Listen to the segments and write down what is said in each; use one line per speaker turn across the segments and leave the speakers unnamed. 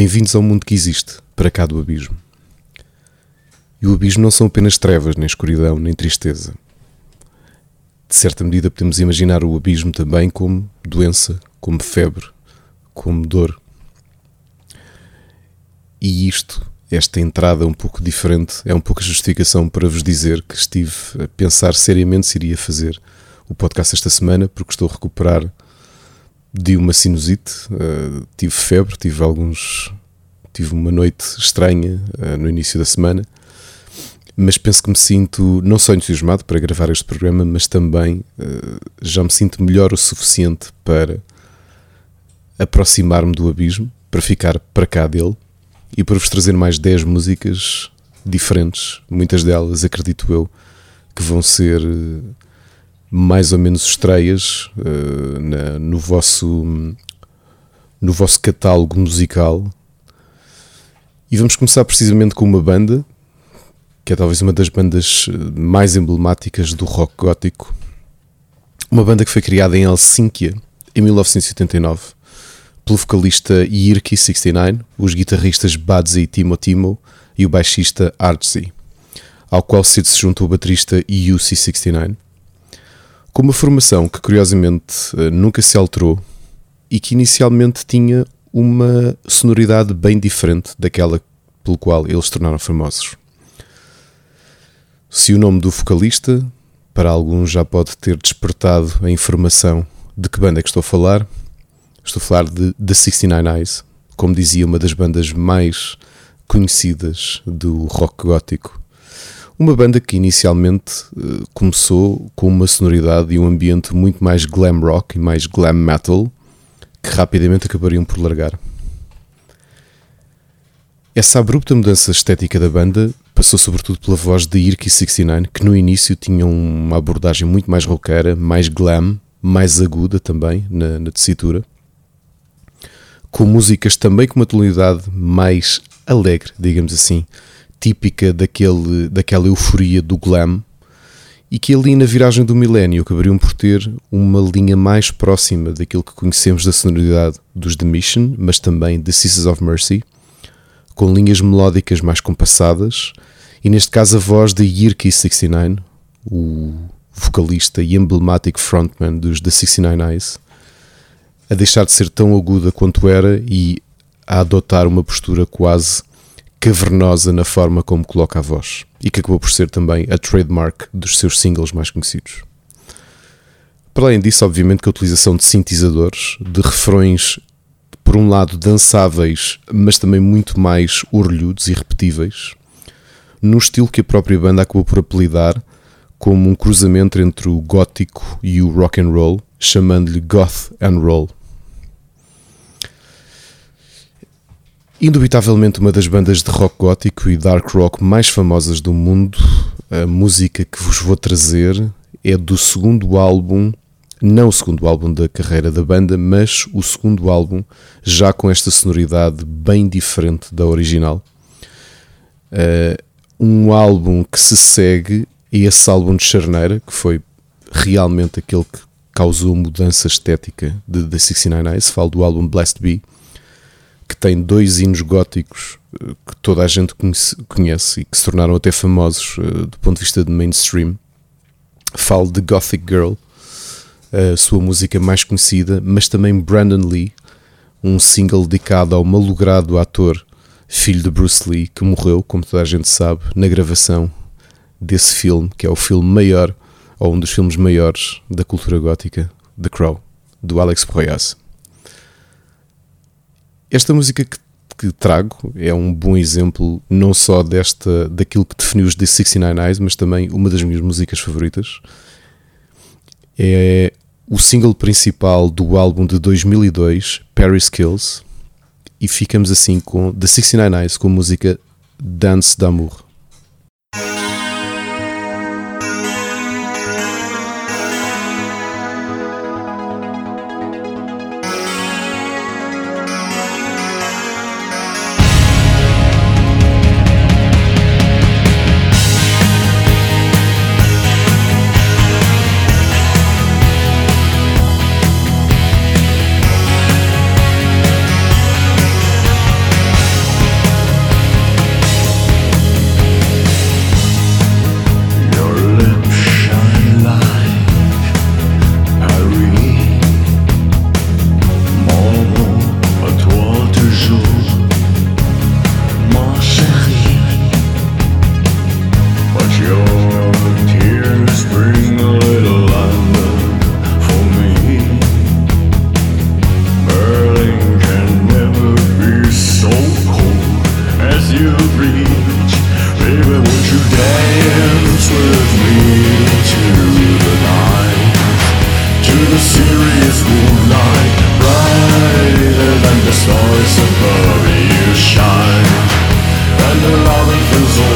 Bem-vindos ao mundo que existe, para cá do abismo. E o abismo não são apenas trevas, nem escuridão, nem tristeza. De certa medida, podemos imaginar o abismo também como doença, como febre, como dor. E isto, esta entrada um pouco diferente, é um pouco a justificação para vos dizer que estive a pensar seriamente se iria fazer o podcast esta semana, porque estou a recuperar de uma sinusite, uh, tive febre, tive alguns. tive uma noite estranha uh, no início da semana, mas penso que me sinto não só entusiasmado para gravar este programa, mas também uh, já me sinto melhor o suficiente para aproximar-me do abismo, para ficar para cá dele e para vos trazer mais 10 músicas diferentes, muitas delas, acredito eu, que vão ser mais ou menos estreias uh, na, no, vosso, no vosso catálogo musical. E vamos começar precisamente com uma banda que é talvez uma das bandas eh, mais emblemáticas do rock gótico. Uma banda que foi criada em Helsínquia em 1989 pelo vocalista Yirki69, os guitarristas Badzi Timo Timo e o baixista Artsy, ao qual cedo se juntou o baterista UC69 com uma formação que curiosamente eh, nunca se alterou e que inicialmente tinha uma sonoridade bem diferente daquela pelo qual eles se tornaram famosos. Se o nome do vocalista, para alguns, já pode ter despertado a informação de que banda é que estou a falar, estou a falar de The 69 Eyes, como dizia uma das bandas mais conhecidas do rock gótico uma banda que inicialmente uh, começou com uma sonoridade e um ambiente muito mais glam rock e mais glam metal, que rapidamente acabariam por largar. Essa abrupta mudança estética da banda passou sobretudo pela voz de Irky69, que no início tinha uma abordagem muito mais rockera, mais glam, mais aguda também na, na tessitura, com músicas também com uma tonalidade mais alegre, digamos assim, típica daquele, daquela euforia do glam e que ali na viragem do milénio acabariam por ter uma linha mais próxima daquilo que conhecemos da sonoridade dos The Mission, mas também de Sisters of Mercy, com linhas melódicas mais compassadas e neste caso a voz de Yirki69, o vocalista e emblemático frontman dos The 69 Eyes, a deixar de ser tão aguda quanto era e a adotar uma postura quase cavernosa na forma como coloca a voz e que acabou por ser também a trademark dos seus singles mais conhecidos. Para além disso, obviamente que a utilização de sintetizadores, de refrões, por um lado dançáveis, mas também muito mais orlhudos e repetíveis, num estilo que a própria banda acabou por apelidar como um cruzamento entre o gótico e o rock and roll, chamando-lhe goth and roll. Indubitavelmente uma das bandas de rock gótico e dark rock mais famosas do mundo, a música que vos vou trazer é do segundo álbum, não o segundo álbum da carreira da banda, mas o segundo álbum já com esta sonoridade bem diferente da original. Uh, um álbum que se segue a esse álbum de Charneira, que foi realmente aquele que causou mudança estética de The 69 Eyes, falo do álbum Blessed Be que tem dois hinos góticos eh, que toda a gente conhece, conhece, e que se tornaram até famosos uh, do ponto de vista de mainstream. Falo de Gothic Girl, a sua música mais conhecida, mas também Brandon Lee, um single dedicado ao malogrado ator, filho de Bruce Lee, que morreu, como toda a gente sabe, na gravação desse filme, que é o filme maior, ou um dos filmes maiores da cultura gótica, The Crow, do Alex Proyas. Esta música que, que, trago é um bom exemplo não só desta daquilo que definiu os The 69 Eyes, mas também uma das minhas músicas favoritas. É o single principal do álbum de 2002, Paris Kills, e ficamos assim com The 69 Eyes com a música Dance d'Amour. Coming through the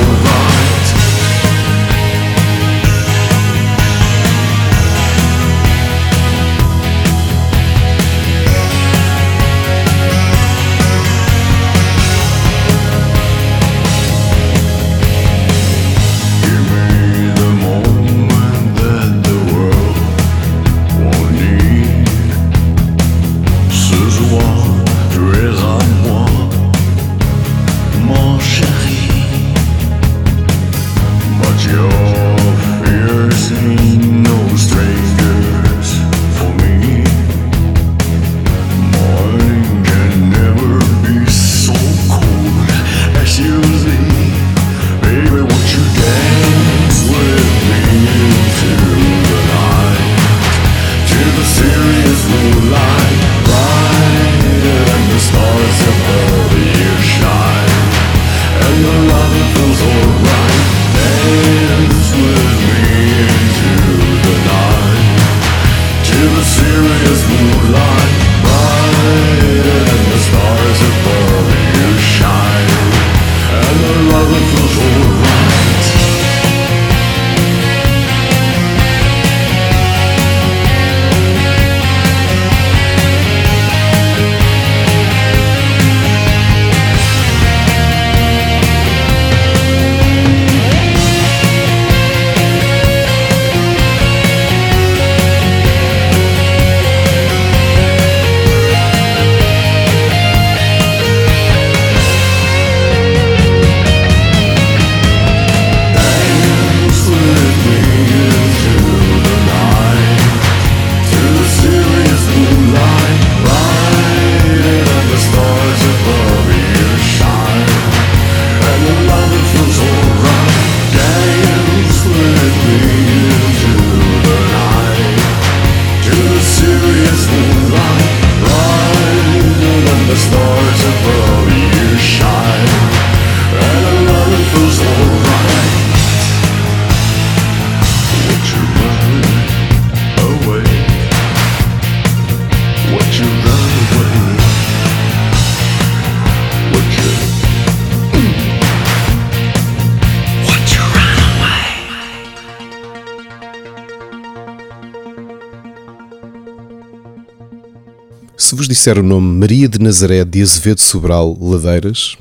disser o nome Maria de Nazaré de Azevedo Sobral Ladeiras,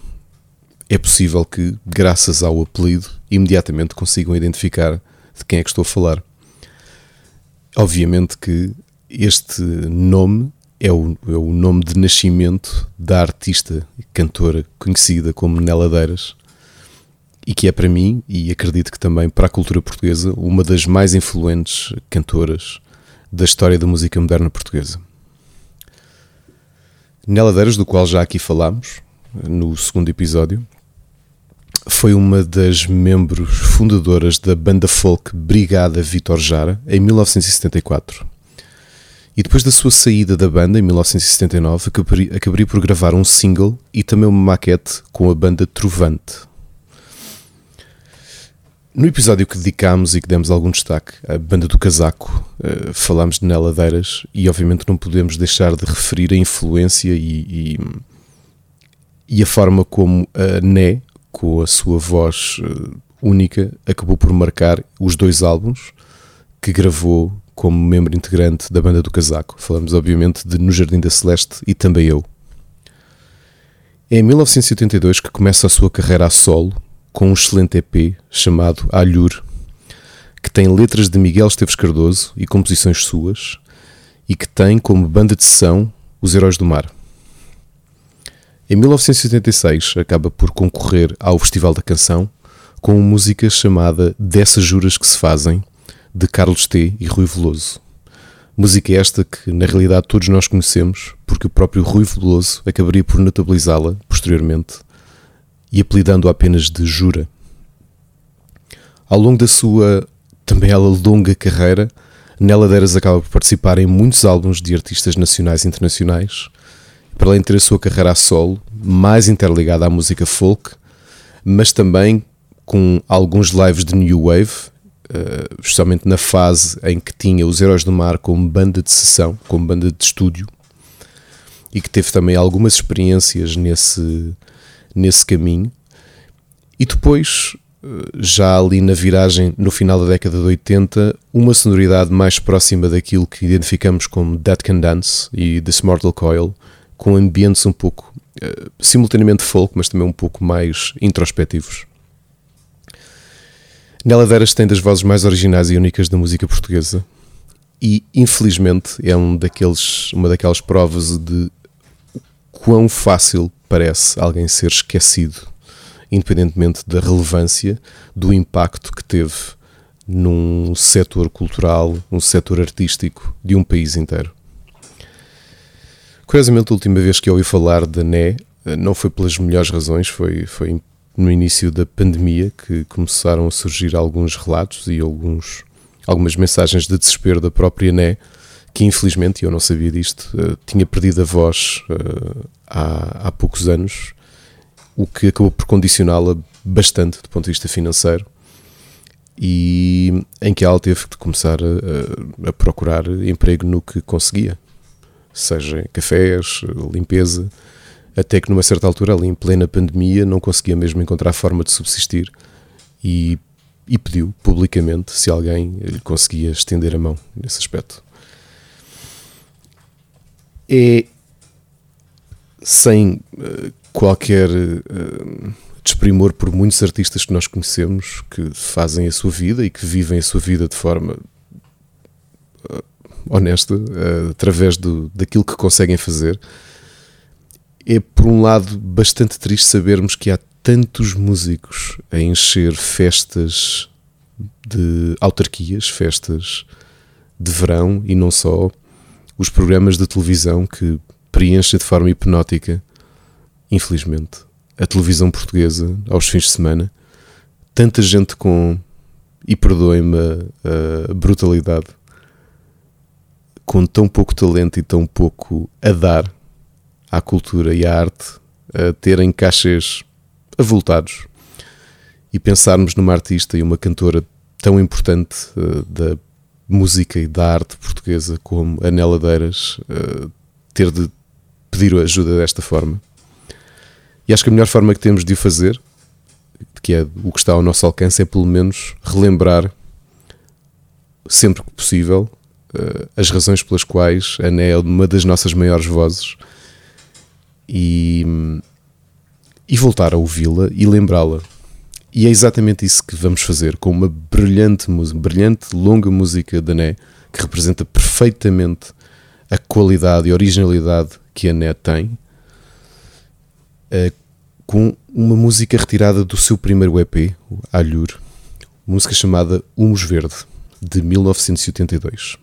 é possível que, graças ao apelido, imediatamente consigam identificar de quem é que estou a falar. Obviamente que este nome é o, é o nome de nascimento da artista e cantora conhecida como Nela Ladeiras e que é para mim, e acredito que também para a cultura portuguesa, uma das mais influentes cantoras da história da música moderna portuguesa. Neladeiras, do qual já aqui falámos no segundo episódio, foi uma das membros fundadoras da banda folk Brigada Vitor Jara em 1974. E depois da sua saída da banda em 1979, acabaria por gravar um single e também uma maquete com a banda Trovante. No episódio que dedicámos e que demos algum destaque à banda do casaco, uh, falámos de Neladeiras e obviamente não podemos deixar de referir a influência e, e, e a forma como a Né, com a sua voz uh, única, acabou por marcar os dois álbuns que gravou como membro integrante da banda do casaco. Falamos obviamente de No Jardim da Celeste e também eu. É em 1982 que começa a sua carreira a solo com um excelente EP chamado Alhur, que tem letras de Miguel Esteves Cardoso e composições suas, e que tem como banda de sessão Os Heróis do Mar. Em 1986 acaba por concorrer ao Festival da Canção com uma música chamada Dessas Juras que se Fazem, de Carlos T. e Rui Veloso. Música esta que na realidade todos nós conhecemos, porque o próprio Rui Veloso acabaria por notabilizá-la posteriormente e apelidando-a apenas de Jura. Ao longo da sua também ela longa carreira, Nela Deras acaba por participar em muitos álbuns de artistas nacionais e internacionais, para além de ter a sua carreira a solo, mais interligada à música folk, mas também com alguns lives de New Wave, eh, justamente na fase em que tinha os Heróis do Mar como banda de sessão, como banda de estúdio, e que teve também algumas experiências nesse, nesse caminho. E depois, eh, já ali na viragem, no final da década de 80, uma sonoridade mais próxima daquilo que identificamos como Dead Can Dance e This Mortal Coil, com ambientes um pouco, uh, simultaneamente folk, mas também um pouco mais introspectivos. Nela Deras tem das vozes mais originais e únicas da música portuguesa e, infelizmente, é um daqueles, uma daquelas provas de quão fácil parece alguém ser esquecido, independentemente da relevância, do impacto que teve num setor cultural, num setor artístico de um país inteiro. Curiosamente, a última vez que eu ouvi falar da NE não foi pelas melhores razões, foi, foi no início da pandemia que começaram a surgir alguns relatos e alguns, algumas mensagens de desespero da própria NE que infelizmente, eu não sabia disto, uh, tinha perdido a voz uh, há, há poucos anos, o que acabou por condicioná-la bastante do ponto de vista financeiro. e em que ela teve de começar a, a procurar emprego no que conseguia, seja cafés, limpeza, até que numa certa altura, ali em plena pandemia, não conseguia mesmo encontrar forma de subsistir e, e pediu publicamente se alguém lhe conseguia estender a mão nesse aspecto. É sem uh, qualquer uh, desprimor por muitos artistas que nós conhecemos que fazem a sua vida e que vivem a sua vida de forma uh, honesta, através do, daquilo que conseguem fazer. É por um lado bastante triste sabermos que há tantos músicos a encher festas de autarquias, festas de verão e não só, os programas de televisão que preenchem de forma hipnótica, infelizmente, a televisão portuguesa aos fins de semana. Tanta gente com, e perdoem-me a, a brutalidade, com tão pouco talento e tão pouco a dar à cultura e à arte a terem cachês avultados e pensarmos numa artista e uma cantora tão importante uh, da música e da arte portuguesa como a Nela Deiras uh, ter de pedir ajuda desta forma. E acho que a melhor forma que temos de o fazer, que é o que está ao nosso alcance, é pelo menos relembrar sempre que possível uh, as razões pelas quais a Né é uma das nossas maiores vozes e, e voltar a ouvi-la e lembrá-la. E é exatamente isso que vamos fazer com uma brilhante brilhante longa música da Né, que representa perfeitamente a qualidade e originalidade que a Né tem, uh, com uma música retirada do seu primeiro EP, o Alhur, música chamada Humus Verde, de 1982.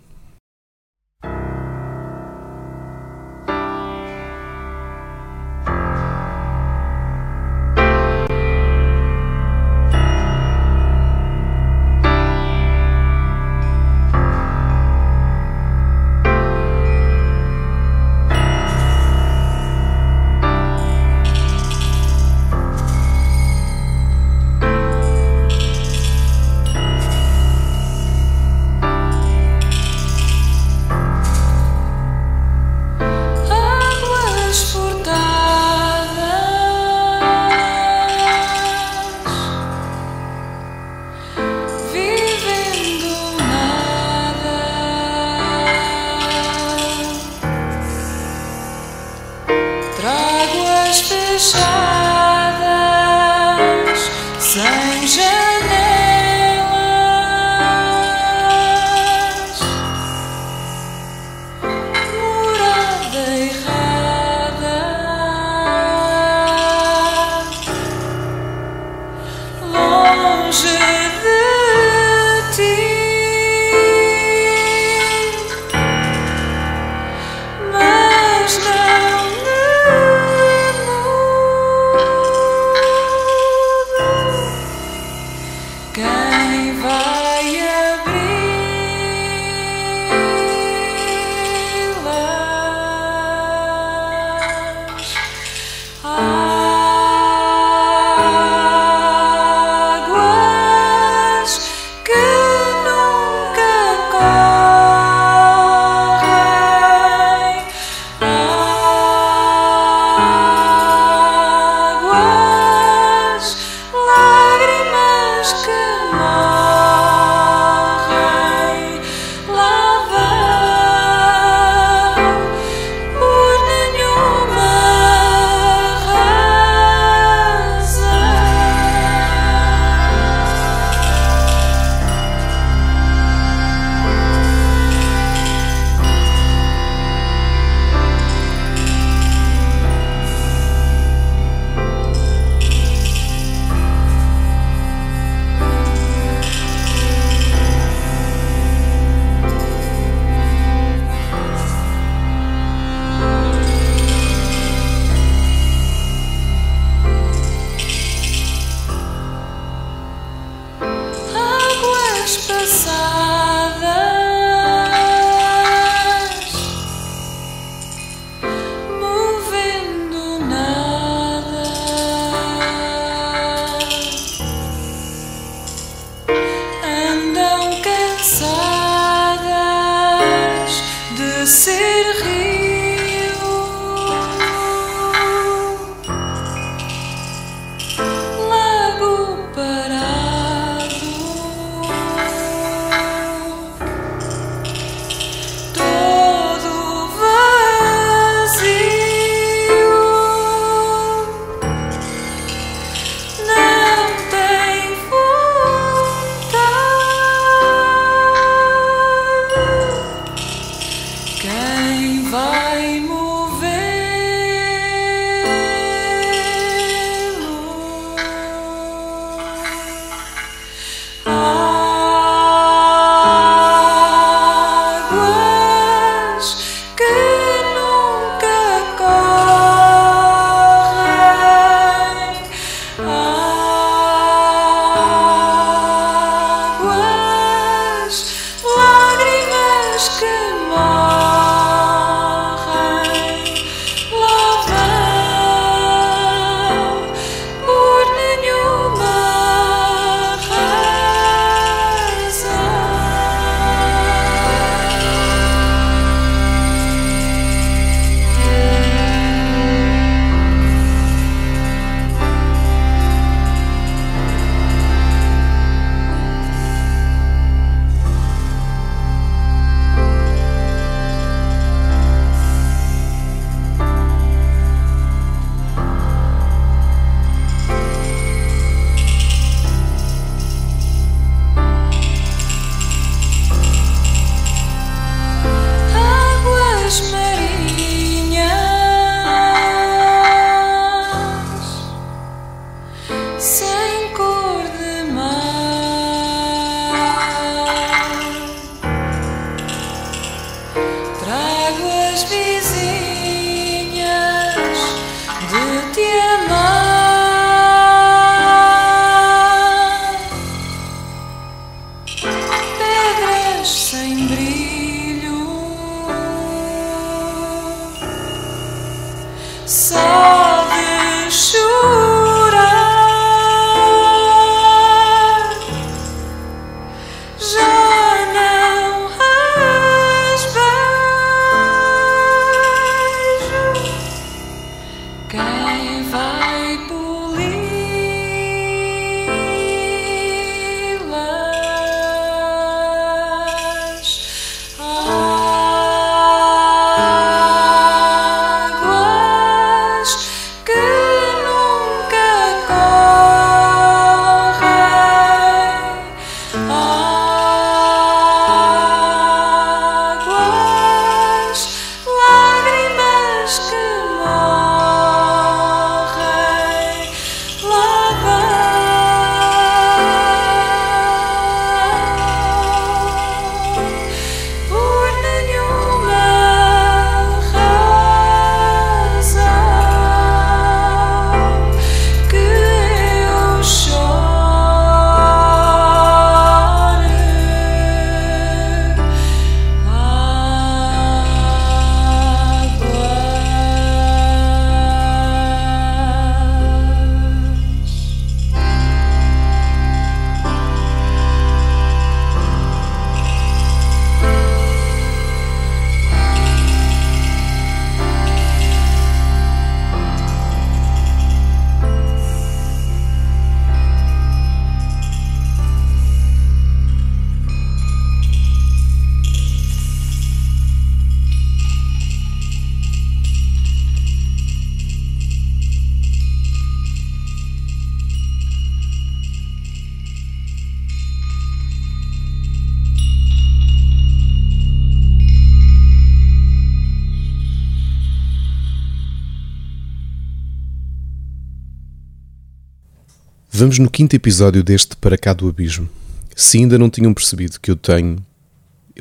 Vamos no quinto episódio deste Para Cá do Abismo. Se ainda não tinham percebido que eu tenho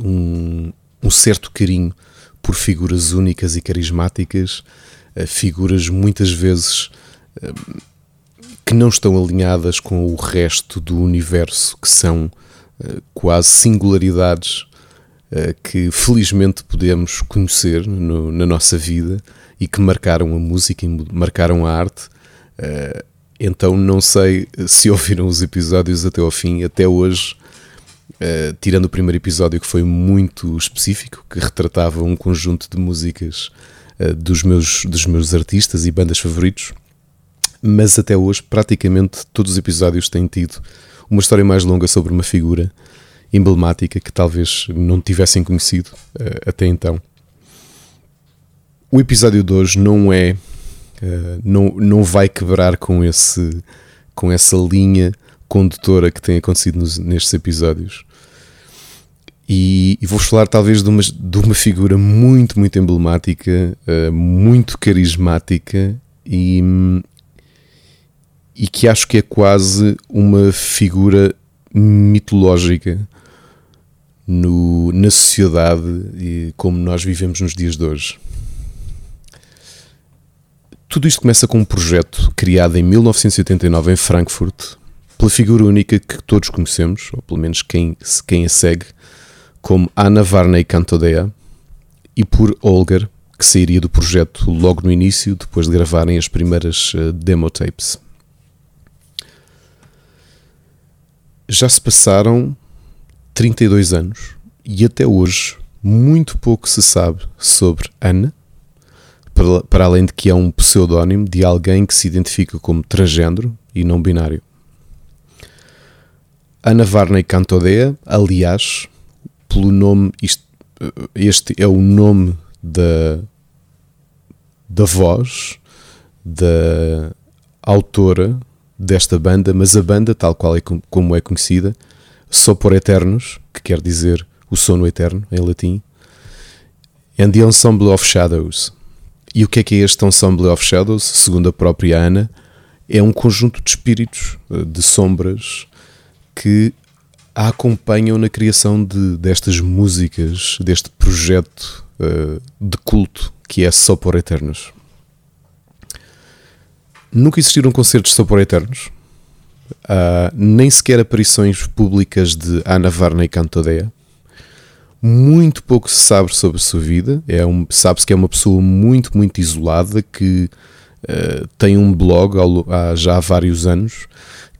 um, um certo carinho por figuras únicas e carismáticas, eh, figuras muitas vezes eh, que não estão alinhadas com o resto do universo, que são eh, quase singularidades que felizmente podemos conhecer no, na nossa vida e que marcaram a música e marcaram a arte. Então não sei se ouviram os episódios até ao fim, até hoje uh, tirando o primeiro episódio que foi muito específico, que retratava um conjunto de músicas uh, dos, meus, dos meus artistas e bandas favoritos, mas até hoje praticamente todos os episódios têm tido uma história mais longa sobre uma figura emblemática que talvez não tivessem conhecido uh, até então. O episódio de hoje não é, uh, não, não vai quebrar com, esse, com essa linha condutora que tem acontecido nos, nestes episódios. E, e vou falar talvez de uma, de uma figura muito, muito emblemática, uh, muito carismática e, e que acho que é quase uma figura mitológica no, na sociedade e como nós vivemos nos dias de hoje. Tudo isto começa com um projeto criado em 1989 em Frankfurt pela figura única que todos conhecemos, ou pelo menos quem, quem a segue, como Anna Varney Cantodea, e por Olger, que sairia do projeto logo no início, depois de gravarem as primeiras uh, demo tapes. Já se passaram 32 anos e até hoje muito pouco se sabe sobre Ana, para, além de que é um pseudónimo de alguém que se identifica como transgênero e não binário. Ana Varney Cantodea, aliás, pelo nome, isto, este é o nome da, da voz da autora desta banda, mas a banda, tal qual é como é conhecida, só por Eternos, que quer dizer o sono eterno em latim, and the Ensemble of Shadows. E o que é que é este Ensemble of Shadows? Segundo a própria Ana, é um conjunto de espíritos, eh, de sombras, que a acompanham na criação de, destas músicas, deste projeto uh, de culto que é Só por Eternos. Nunca existiram concertos Só por Eternos, uh, nem sequer aparições públicas de Ana Varney Cantodea. Muito pouco se sabe sobre a sua vida. É um, Sabe-se que é uma pessoa muito, muito isolada que uh, tem um blog há, já há vários anos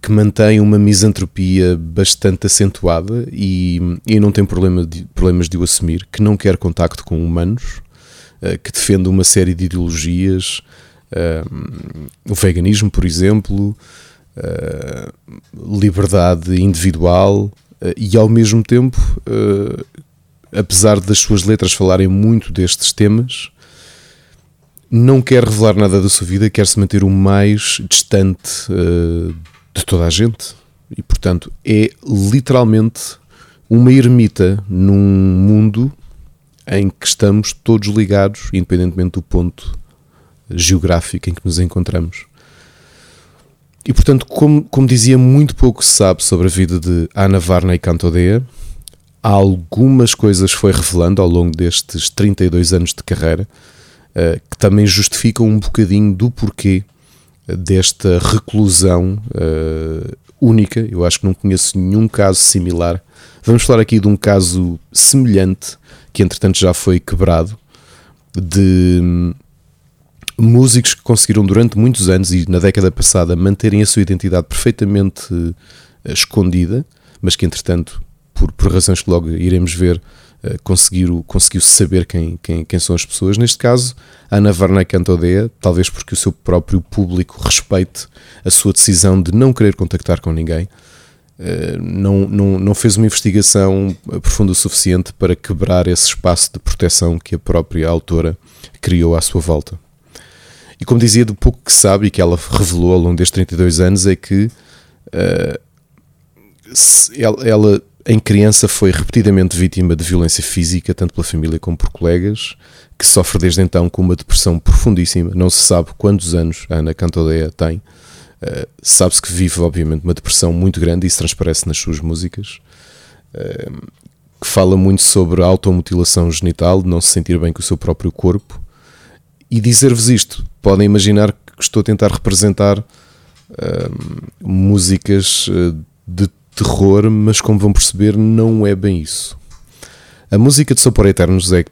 que mantém uma misantropia bastante acentuada e, e não tem problema de, problemas de o assumir, que não quer contacto com humanos, uh, que defende uma série de ideologias, uh, o veganismo, por exemplo, liberdade individual e ao mesmo tempo, apesar das suas letras falarem muito destes temas, não quer revelar nada da sua vida, quer se manter o mais distante de toda a gente. E portanto é literalmente uma ermita num mundo em que estamos todos ligados, independentemente do ponto geográfico em que nos encontramos. E portanto, como, como dizia, muito pouco se sabe sobre a vida de Ana Varney Cantodea. Algumas coisas foi revelando ao longo destes 32 anos de carreira uh, que também justificam um bocadinho do porquê desta reclusão uh, única. Eu acho que não conheço nenhum caso similar. Vamos falar aqui de um caso semelhante, que entretanto já foi quebrado, de hum, músicos que conseguiram durante muitos anos e na década passada manterem a sua identidade perfeitamente uh, escondida, mas que entretanto, por, por razões que logo iremos ver, uh, conseguiu, conseguiu saber quem, quem, quem são as pessoas. Neste caso, Ana Varney Cantodea, talvez porque o seu próprio público respeite a sua decisão de não querer contactar com ninguém, eh, não, não, não fez uma investigação profunda o suficiente para quebrar esse espaço de proteção que a própria autora criou à sua volta. E como dizia, do pouco que sabe e que ela revelou ao longo destes 32 anos é que uh, ela, ela em criança foi repetidamente vítima de violência física, tanto pela família como por colegas, que sofre desde então com uma depressão profundíssima. Não se sabe quantos anos a Ana Cantodeia tem. Uh, Sabe-se que vive, obviamente, uma depressão muito grande e isso transparece nas suas músicas. Uh, que fala muito sobre a automutilação genital, de não se sentir bem com o seu próprio corpo. E dizer-vos isto, podem imaginar que estou a tentar representar uh, músicas de terror, mas como vão perceber, não é bem isso. A música de Sopor Eternos é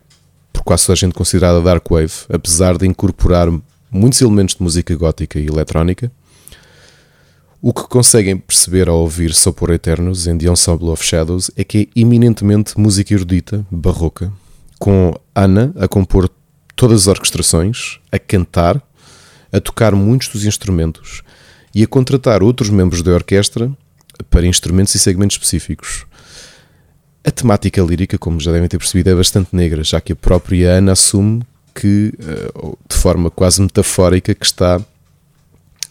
por quase toda a gente considerada dark wave, apesar de incorporar muitos elementos de música gótica e eletrónica. O que conseguem perceber ao ouvir Sopor Eternos em The Ensemble of Shadows é que é eminentemente música erudita, barroca, com Ana a compor todas as orquestrações, a cantar, a tocar muitos dos instrumentos e a contratar outros membros da orquestra para instrumentos e segmentos específicos. A temática lírica, como já devem ter percebido, é bastante negra, já que a própria Ana assume que, eh, de forma quase metafórica, que está,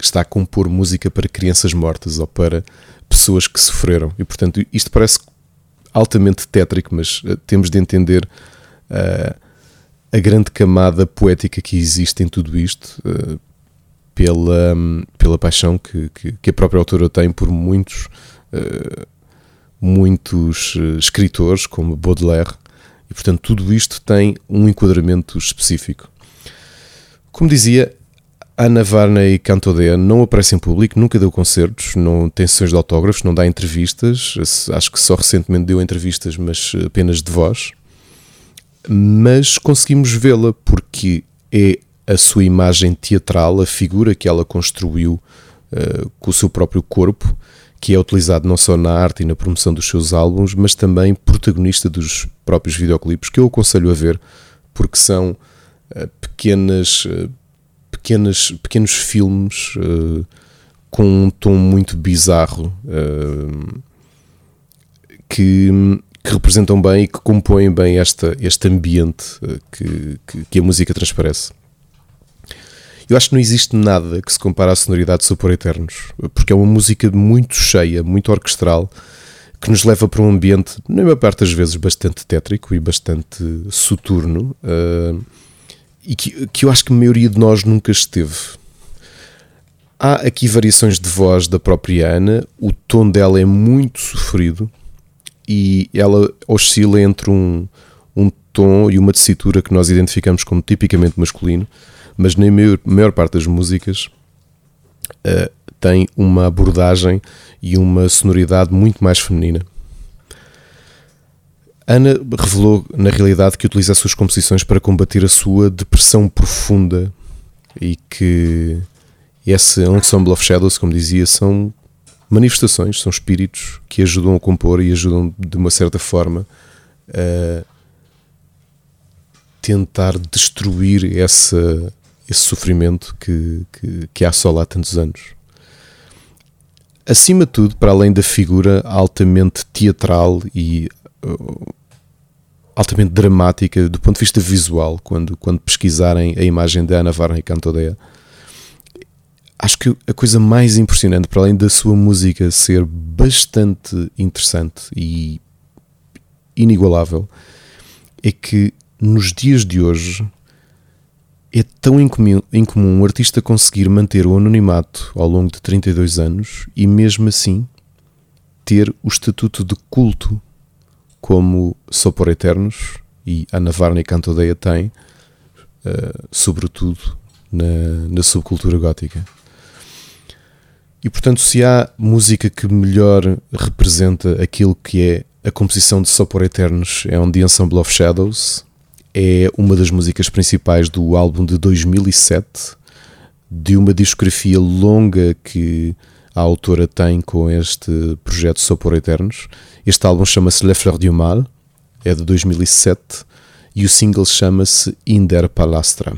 está a compor música para crianças mortas ou para pessoas que sofreram. E, portanto, isto parece altamente tétrico, mas eh, temos de entender uh, a grande camada poética que existe em tudo isto, uh, pela, pela paixão que, que, que, a própria autora tem por muitos, uh, muitos escritores, como Baudelaire, e portanto tudo isto tem um enquadramento específico. Como dizia, Ana Varney Cantodea não aparece em público, nunca deu concertos, não tem sessões de autógrafos, não dá entrevistas, acho que só recentemente deu entrevistas, mas apenas de voz. Mas conseguimos vê-la porque é a sua imagem teatral, a figura que ela construiu uh, com o seu próprio corpo, que é utilizado não só na arte e na promoção dos seus álbuns, mas também protagonista dos próprios videoclipes, que eu aconselho a ver, porque são uh, pequenas, uh, pequenas, pequenos filmes com um tom muito bizarro que que representam bem e que compõem bem esta, este ambiente que, que, que, a música transparece. Eu acho que não existe nada que se compare à sonoridade de Super Eternos, porque é uma música muito cheia, muito orquestral, que nos leva para um ambiente, na maior parte das vezes, bastante tétrico e bastante soturno, uh, e que, que eu acho que a maioria de nós nunca esteve. Há aqui variações de voz da própria Ana, o tom dela é muito sofrido, e ela oscila entre um, um tom e uma tessitura que nós identificamos como tipicamente masculino, mas na maior, maior parte das músicas uh, tem uma abordagem e uma sonoridade muito mais feminina. Ana revelou, na realidade, que utiliza as suas composições para combater a sua depressão profunda e que esse Ensemble of Shadows, como dizia, são manifestações, são espíritos que ajudam a compor e ajudam de uma certa forma a tentar destruir essa, esse sofrimento que, que, que há tantos anos. Acima de tudo, para além da figura altamente teatral e uh, altamente dramática do ponto de vista visual, quando, quando pesquisarem a imagem de Ana Varney Cantodea, acho que a coisa mais impressionante, para além da sua música ser bastante interessante e inigualável, é que nos dias de hoje é tão incomum, um artista conseguir manter o anonimato ao longo de 32 anos e mesmo assim ter o estatuto de culto como Sopor Eternos e Ana Varney Cantodeia tem, uh, sobretudo na, na subcultura gótica. E portanto, se há música que melhor representa aquilo que é a composição de Sopor Eternos, é um The Ensemble of Shadows, é uma das músicas principais do álbum de 2007, de uma discografia longa que a autora tem com este projeto Sopor Eternos. Este álbum chama-se Le Fleur du Mal, é de 2007, e o single chama-se Inder Palastra.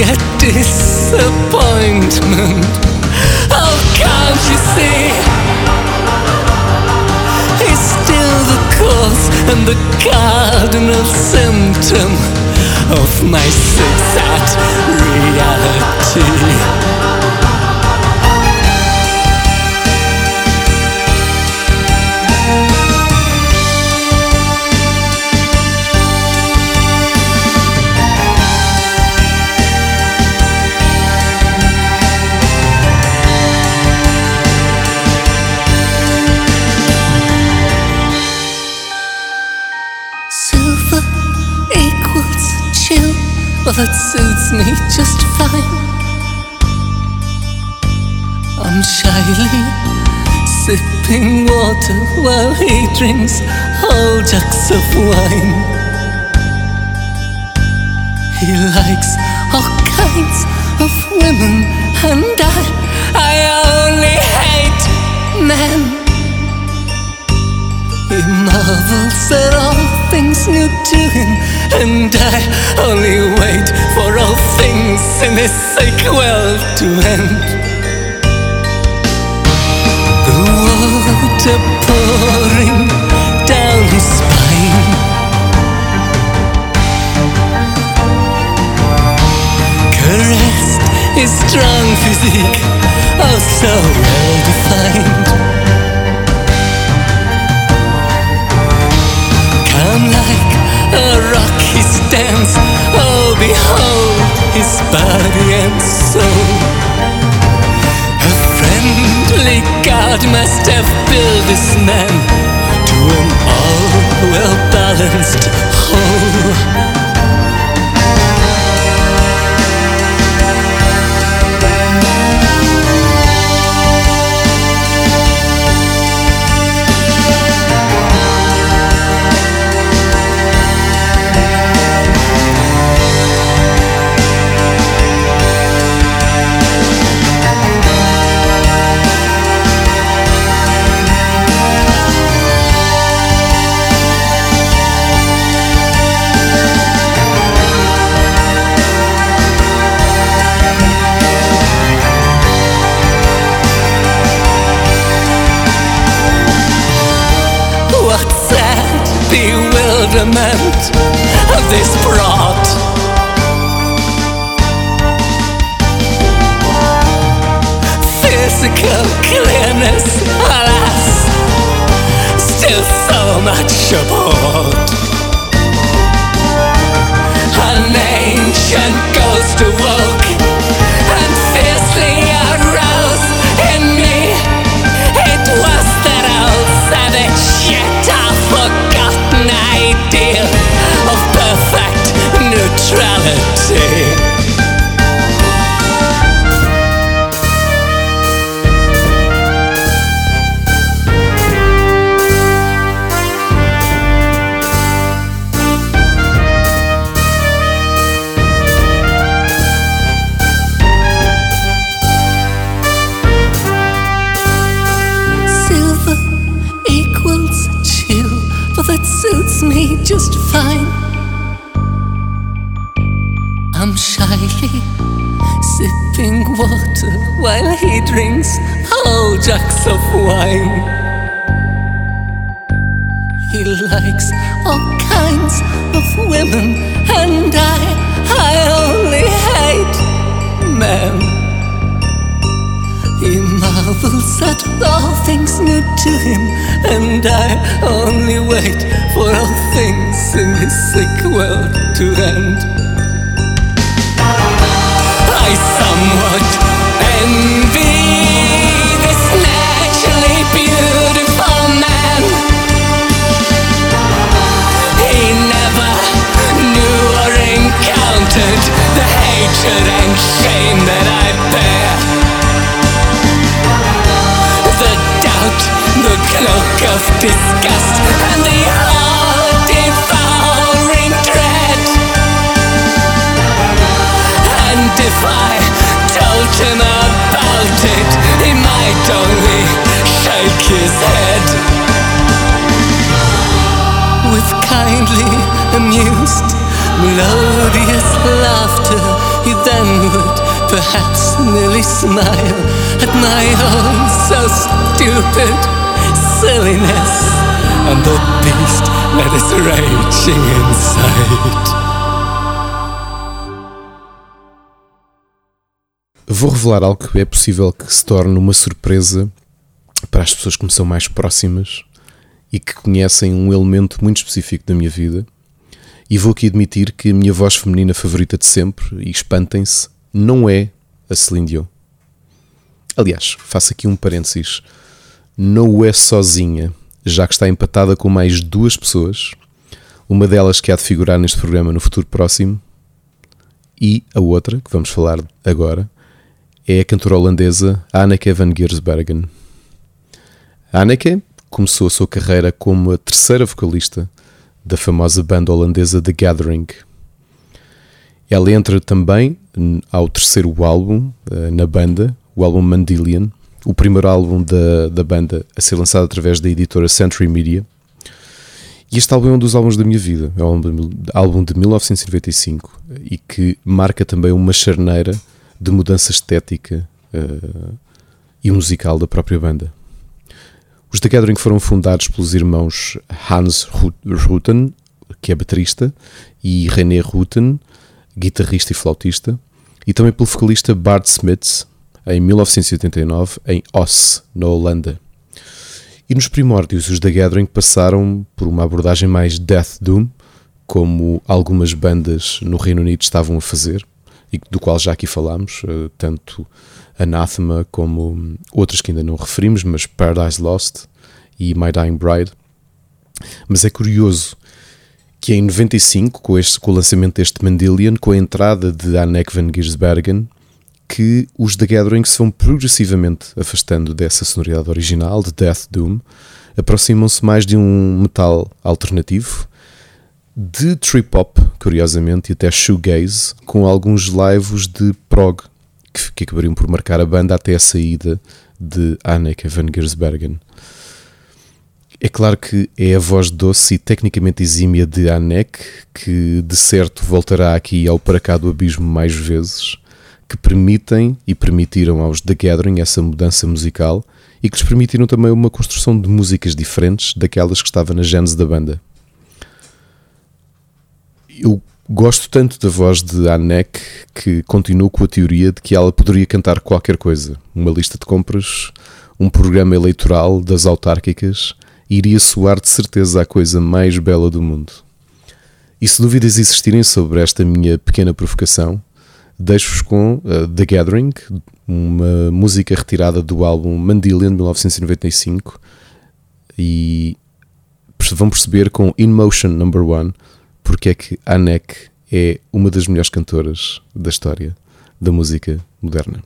Yet disappointment. Oh, can't you see? is still the cause and the cardinal symptom of my sad reality. That suits me just fine. I'm shyly sipping water while he drinks whole jugs of wine. He likes all kinds of women, and I, I only hate men. He marvels at all things new to him, and I only wait for all things in this sick world to end. The water pouring down his spine. Caressed his strong physique, oh so well defined. He stands. Oh, behold his body and soul. A friendly God must have built this man to an all well balanced whole. Matchabot. An ancient ghost awoke. Wine. He likes all kinds of women, and I, I only hate men. He marvels at all things new to him, and I only wait for all things in this sick world to end. Hatred and shame that I bear. The doubt, the cloak of disgust, and the heart devouring dread. And if I told him about it, he might only shake his head. With kindly, amused, melodious laughter, he then would perhaps nearly smile at my own so stupid silliness and the beast that is raging inside.
Vou revelar algo que é possível que se torne uma surpresa para as pessoas que me são mais próximas e que conhecem um elemento muito específico da minha vida. E vou aqui admitir que a minha voz feminina favorita de sempre, e espantem-se, não é a Celine Dion. Aliás, faço aqui um parênteses. Não é sozinha, já que está empatada com mais duas pessoas, uma delas que há de figurar neste programa no futuro próximo, e a outra, que vamos falar agora, é a cantora holandesa Anneke van Giersbergen. Anneke começou a sua carreira como a terceira vocalista da famosa banda holandesa The Gathering. Ela entra também ao terceiro álbum eh, na banda, o álbum Mandillion, o primeiro álbum da, da banda a ser lançado através da editora Century Media. E este álbum é um dos álbuns da minha vida, é um álbum de 1995 e que marca também uma charneira de mudança estética uh, e musical da própria banda. Os The Gathering foram fundados pelos irmãos Hans Rutten, que é baterista, e René Rutten, guitarrista e flautista, e também pelo vocalista Bart Smits, em 1989, em Oss, na Holanda. E nos primórdios, os The Gathering passaram por uma abordagem mais Death Doom, como algumas bandas no Reino Unido estavam a fazer, e do qual já aqui falámos, eh, tanto Anathema como outras que ainda não referimos, mas Paradise Lost e My Dying Bride. Mas é curioso que em 95, com, este, com o lançamento deste Mandillion, com a entrada de Anneke van Giersbergen, que os The Gathering se vão progressivamente afastando dessa sonoridade original de Death Doom, aproximam-se mais de um metal alternativo, de trip hop, curiosamente, e até shoegaze, com alguns lives de prog que, que acabariam por marcar a banda até a saída de Anneke van Giersbergen. É claro que é a voz doce e tecnicamente exímia de Anneke que de certo voltará aqui ao para cá do abismo mais vezes, que permitem e permitiram aos The Gathering essa mudança musical e que lhes permitiram também uma construção de músicas diferentes daquelas que estava na gênese da banda. Eu gosto tanto da voz de Anneke que continuo com a teoria de que ela poderia cantar qualquer coisa. Uma lista de compras, um programa eleitoral das autárquicas, iria soar de certeza a coisa mais bela do mundo. E se dúvidas existirem sobre esta minha pequena provocação, deixo-vos com uh, The Gathering, uma música retirada do álbum Mandillion de 1995 e vão perceber com In Motion Number One porque é que Anek é uma das melhores cantoras da história da música moderna.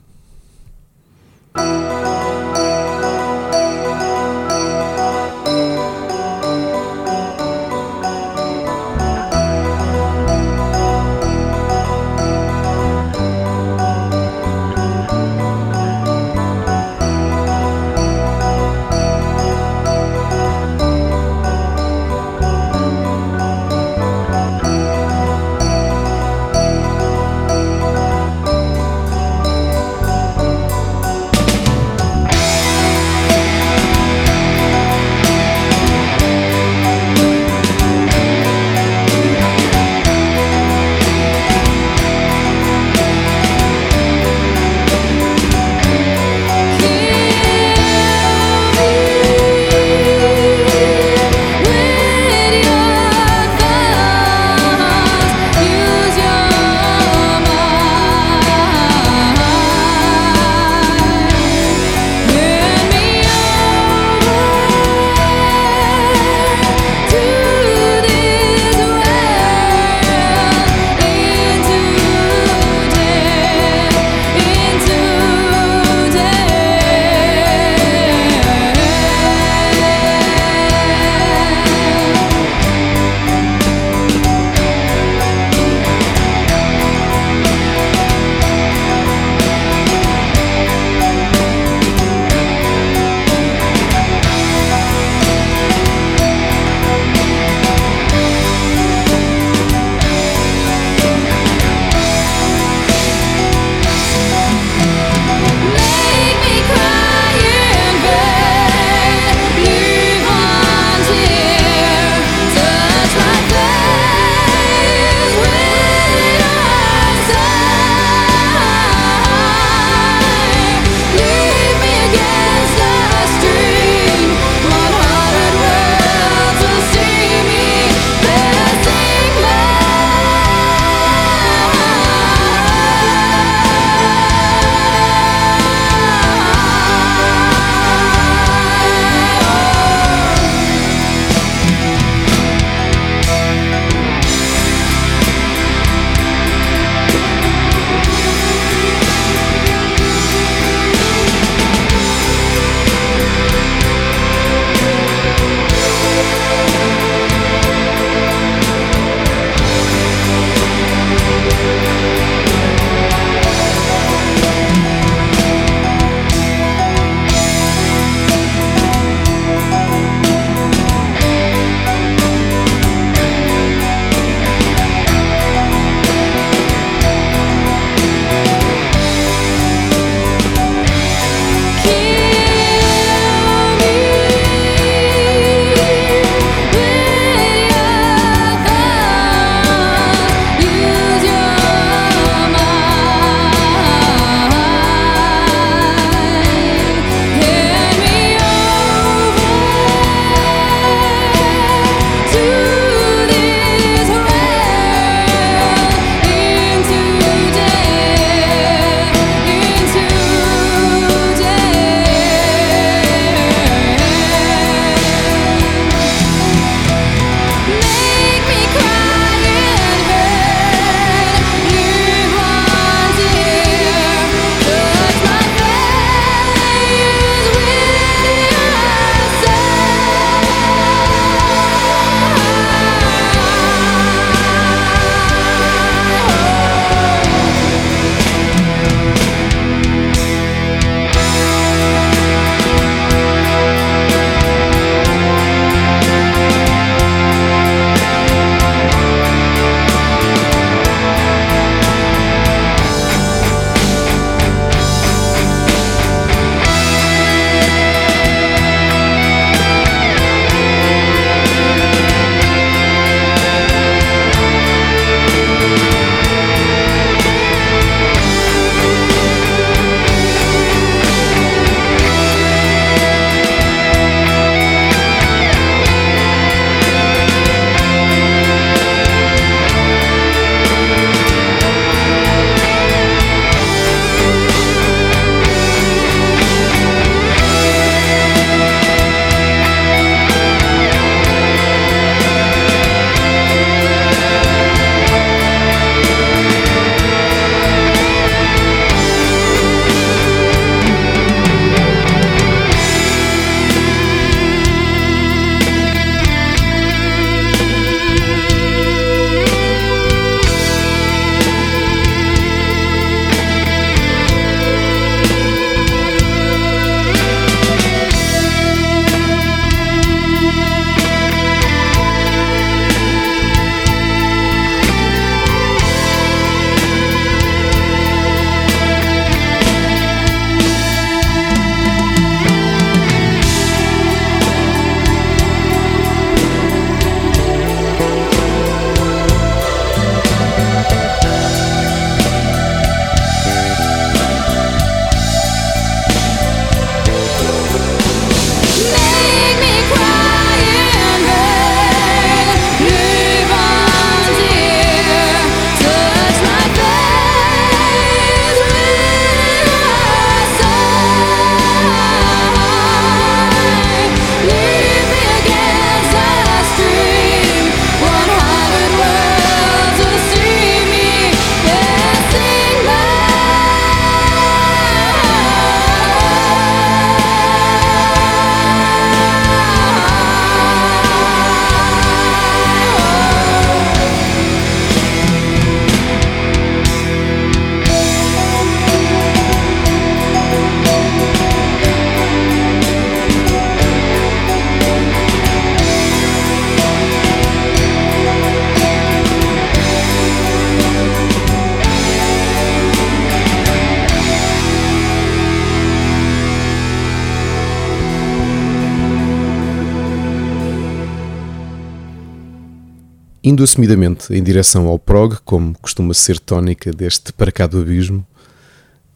Indo assumidamente em direção ao prog, como costuma ser tónica deste Para Cá do Abismo,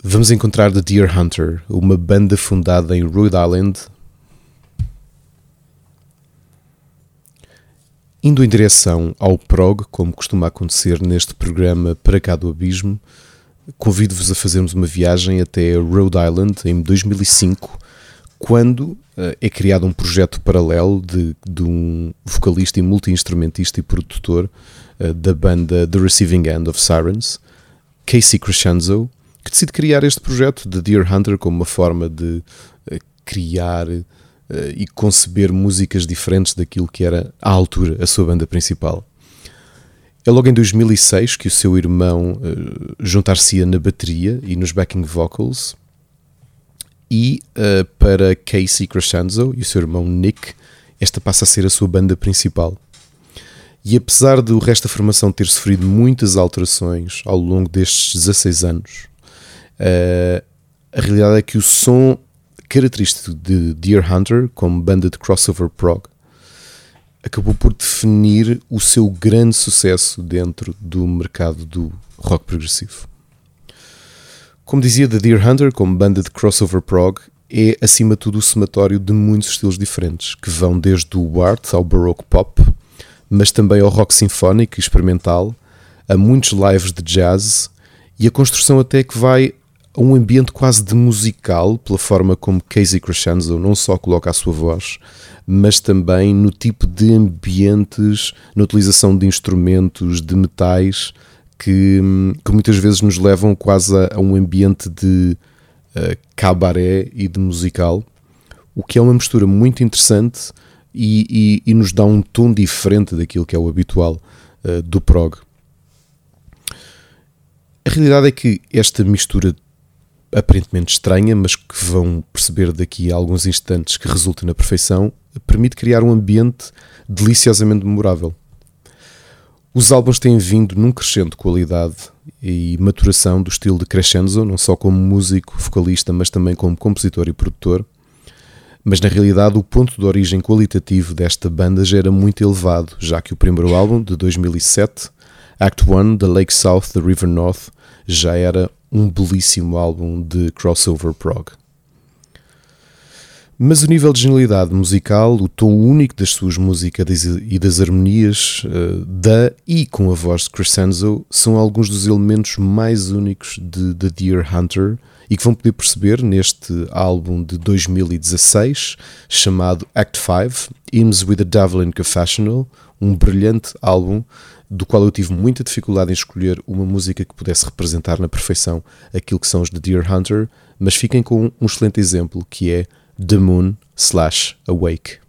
vamos encontrar The Deer Hunter, uma banda fundada em Rhode Island. Indo em direção ao prog, como costuma acontecer neste programa Para Cá do Abismo, convido-vos a fazermos uma viagem até Rhode Island em 2005, quando é criado um projeto paralelo de, de um vocalista e multi-instrumentista e produtor uh, da banda The Receiving End of Sirens, Casey Crescenzo, que decide criar este projeto de Deer Hunter como uma forma de uh, criar e conceber músicas diferentes daquilo que era à altura a sua banda principal. É logo em 2006 que o seu irmão juntar-se-ia na bateria e nos backing vocals e uh, para Casey Crescenzo e o seu irmão Nick, esta passa a ser a sua banda principal. E apesar do resto da formação ter sofrido muitas alterações ao longo destes 16 anos, uh, a realidade é que o som característico de Deer Hunter, como banda de crossover prog, acabou por definir o seu grande sucesso dentro do mercado do rock progressivo. Como dizia The Deer Hunter, como banda de crossover prog, é acima de tudo o somatório de muitos estilos diferentes, que vão desde o art ao baroque pop, mas também ao rock sinfónico e experimental, a muitos lives de jazz e a construção até que vai a um ambiente quase de musical, pela forma como Casey Crescenzo não só coloca a sua voz, mas também no tipo de ambientes, na utilização de instrumentos, de metais, que, que muitas vezes nos levam quase a, a um ambiente de uh, cabaré e de musical, o que é uma mistura muito interessante e, e, e nos dá um tom diferente daquilo que é o habitual uh, do prog. A realidade é que esta mistura aparentemente estranha, mas que vão perceber daqui a alguns instantes que resulta na perfeição, permite criar um ambiente deliciosamente memorável. Os álbuns têm vindo num crescente de qualidade e maturação do estilo de Crescenzo, não só como músico, vocalista, mas também como compositor e produtor. Mas na realidade o ponto de origem qualitativo desta banda já era muito elevado, já que o primeiro álbum, de 2007, Act 1, The Lake South, The River North, já era um belíssimo álbum de crossover prog. Mas o nível de genialidade musical, o tom único das suas músicas e das harmonias uh, da e com a voz de Crescenzo são alguns dos elementos mais únicos de The Deer Hunter e que vão poder perceber neste álbum de 2016 chamado Act 5, Hymns with a Devil Confessional, um brilhante álbum do qual eu tive muita dificuldade em escolher uma música que pudesse representar na perfeição aquilo que são os The Deer Hunter, mas fiquem com um excelente exemplo que é The Moon slash Awake.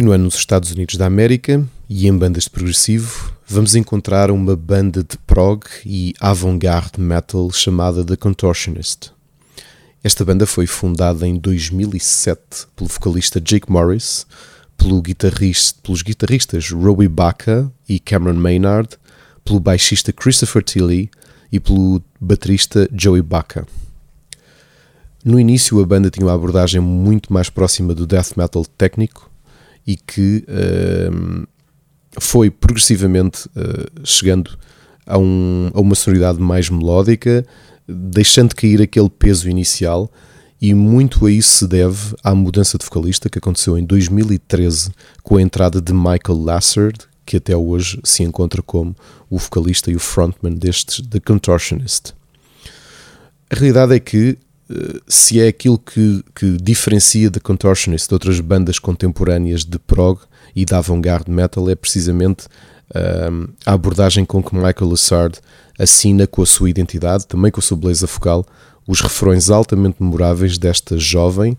Continuando nos Estados Unidos da América e em bandas de progressivo, vamos encontrar uma banda de prog e avant-garde metal chamada The Contortionist. Esta banda foi fundada em 2007 pelo vocalista Jake Morris, pelo guitarrista, pelos guitarristas Robbie Baca e Cameron Maynard, pelo baixista Christopher Tilley e pelo baterista Joey Baca. No início a banda tinha uma abordagem muito mais próxima do death metal técnico e que ehm, foi progressivamente eh, chegando a, um- a uma sonoridade mais melódica, deixando cair aquele peso inicial, e muito a isso se deve à mudança de vocalista que aconteceu em 2013 com a entrada de Michael Lassard, que até hoje se encontra como o vocalista e o frontman destes The Contortionist. A realidade é que se é aquilo que, que diferencia The Contortionist de outras bandas contemporâneas de prog e de avant-garde metal é precisamente ahm, a abordagem com que Michael Lassard assina com a sua identidade, também com a sua beleza focal, os refrões altamente memoráveis desta jovem,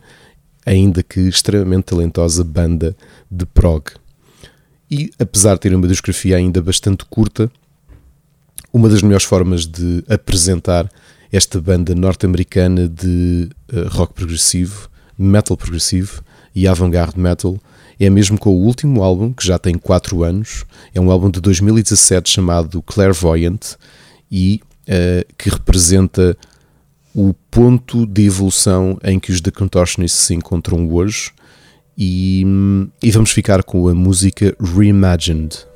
ainda que extremamente talentosa banda de prog. E apesar de ter uma discografia ainda bastante curta, uma das melhores formas de apresentar esta banda norte-americana de uh, rock progressivo, metal progressivo e avant-garde metal é mesmo com o último álbum, que já tem 4 anos, é um álbum de 2017 chamado Clairvoyant e uh, que representa o ponto de evolução em que os The Contortionists se encontram hoje e, e vamos ficar com a música Reimagined.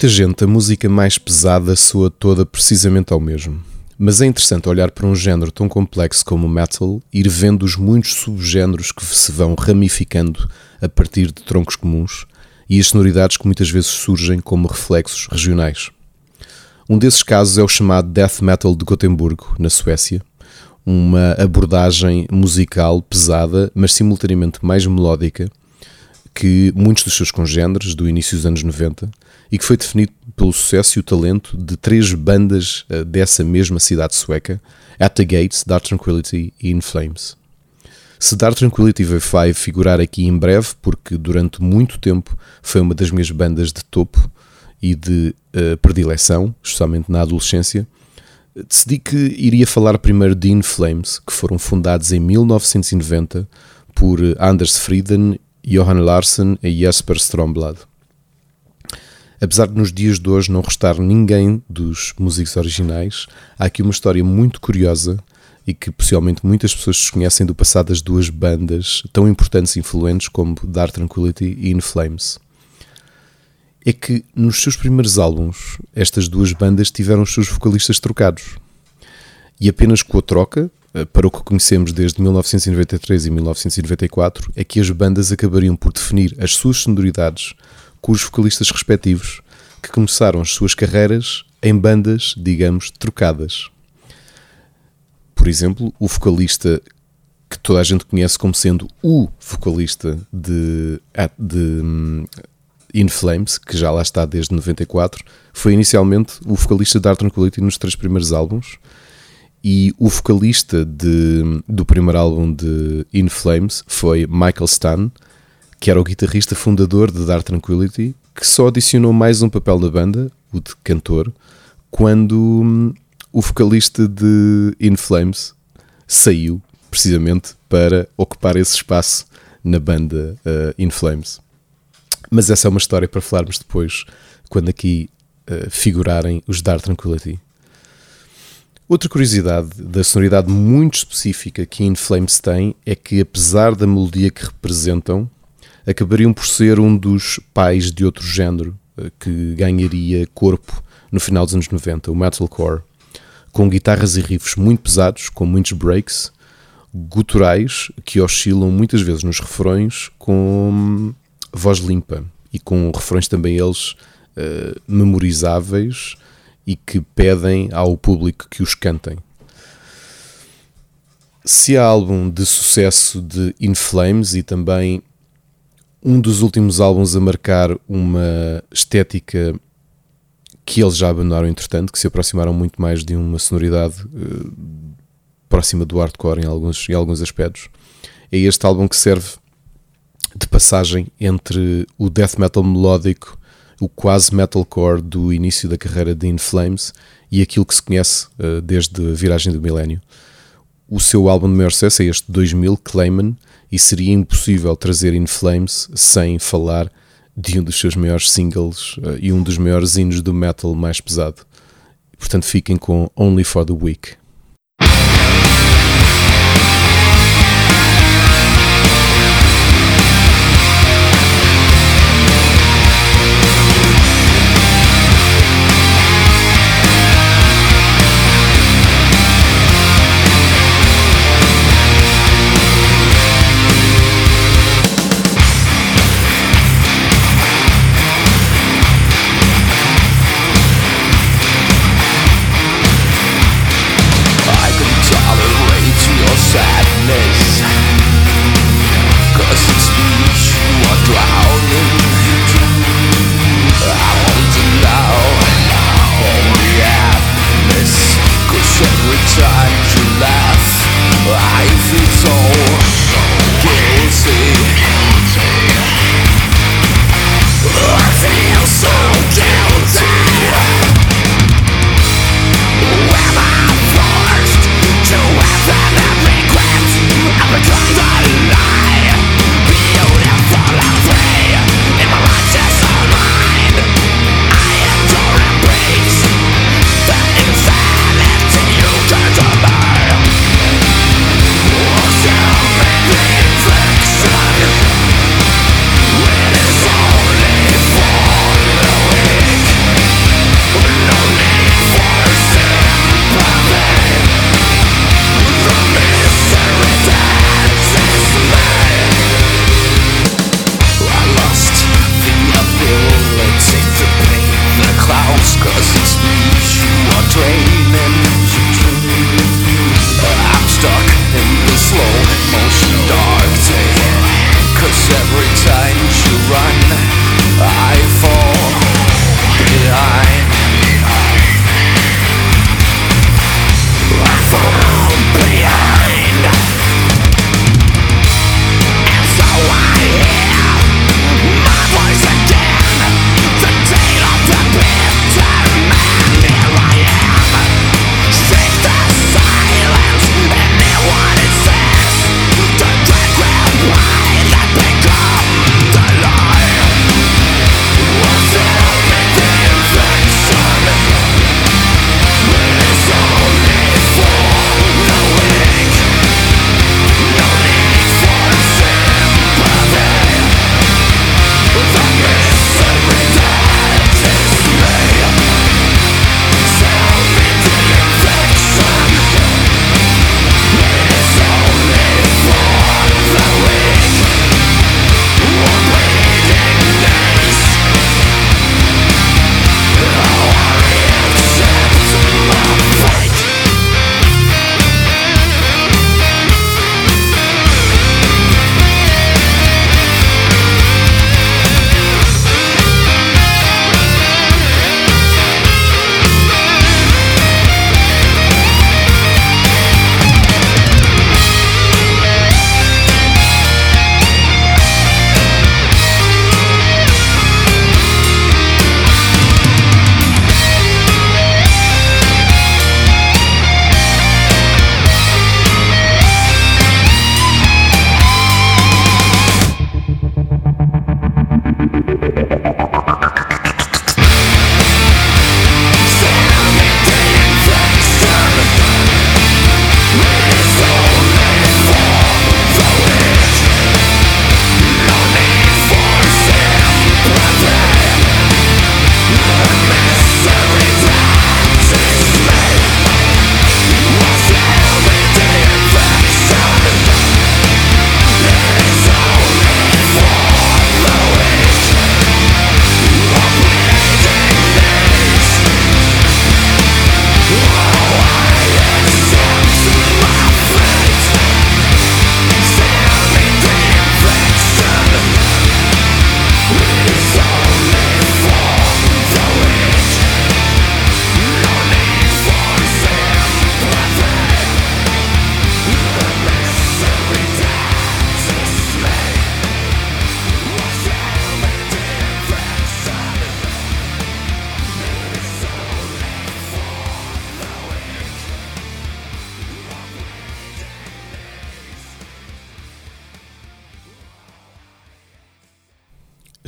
Muita gente, a música mais pesada soa toda precisamente ao mesmo. Mas é interessante olhar para um género tão complexo como o metal ir vendo os muitos subgéneros que se vão ramificando a partir de troncos comuns e as sonoridades que muitas vezes surgem como reflexos regionais. Um desses casos é o chamado Death Metal de Gotemburgo, na Suécia, uma abordagem musical pesada, mas simultaneamente mais melódica que muitos dos seus congêneres do início dos anos 90 e que foi definido pelo sucesso e o talento de três bandas eh, dessa mesma cidade sueca, At the Gates, Dark Tranquility e In Flames. Se Dark Tranquility vai figurar aqui em breve, porque durante muito tempo foi uma das minhas bandas de topo e de eh, predileção, especialmente na adolescência, decidi que iria falar primeiro de In Flames, que foram fundados em 1990 por Anders Frieden, Johan Larsen e Jesper Stromblad. Apesar de nos dias de hoje não restar ninguém dos músicos originais, há aqui uma história muito curiosa e que possivelmente muitas pessoas desconhecem do passado das duas bandas tão importantes e influentes como Dark Tranquility e In Flames. É que nos seus primeiros álbuns, estas duas bandas tiveram os seus vocalistas trocados. E apenas com a troca, eh, para o que conhecemos desde 1993 e 1994, é que as bandas acabariam por definir as suas sonoridades com os vocalistas respectivos, que começaram as suas carreiras em bandas, digamos, trocadas. Por exemplo, o vocalista que toda a gente conhece como sendo o vocalista de, de hum, In Flames, que já lá está desde 94, foi inicialmente o vocalista de Art Tranquility nos três primeiros álbuns e o vocalista de, do primeiro álbum de In Flames foi Michael Stan, que era o guitarrista fundador de Dark Tranquility, que só adicionou mais um papel na banda, o de cantor, quando hum, o vocalista de In Flames saiu precisamente para ocupar esse espaço na banda uh, In Flames. Mas essa é uma história para falarmos depois, quando aqui uh, figurarem os Dark Tranquility. Outra curiosidade da sonoridade muito específica que In Flames tem é que, apesar da melodia que representam, acabariam por ser um dos pais de outro género uh, que ganharia corpo no final dos anos 90, o metalcore, com guitarras e riffs muito pesados, com muitos breaks, guturais que oscilam muitas vezes nos refrões com voz limpa e com refrões também eles uh, memorizáveis e que pedem ao público que os cantem. Se há álbum de sucesso de In Flames e também um dos últimos álbuns a marcar uma estética que eles já abandonaram entretanto, que se aproximaram muito mais de uma sonoridade uh, próxima do hardcore em alguns, em alguns aspectos. É este álbum que serve de passagem entre o death metal melódico, o quase metalcore do início da carreira de In Flames e aquilo que se conhece uh, desde a viragem do milénio. O seu álbum de maior sucesso é este 2000, Clayman, e seria impossível trazer In Flames sem falar de um dos seus maiores singles uh, e um dos maiores hinos do metal mais pesado. Portanto, fiquem com Only for the Weak.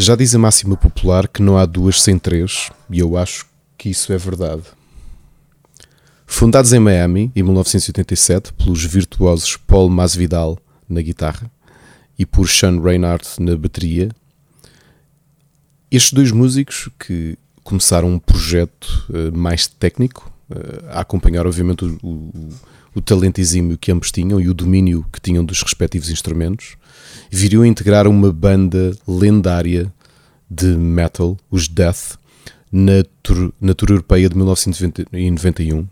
Já diz a máxima popular que não há duas sem três, e eu acho que isso é verdade. Fundados em Miami em 1987 pelos virtuosos Paul Masvidal na guitarra e por Sean Reinhardt na bateria, estes dois músicos que começaram um projeto eh, mais técnico, eh, a acompanhar obviamente o, o, o talento exímio que ambos tinham e o domínio que tinham dos respectivos instrumentos, viriam a integrar uma banda lendária de metal, os Death, na tour, na tour europeia de 1991.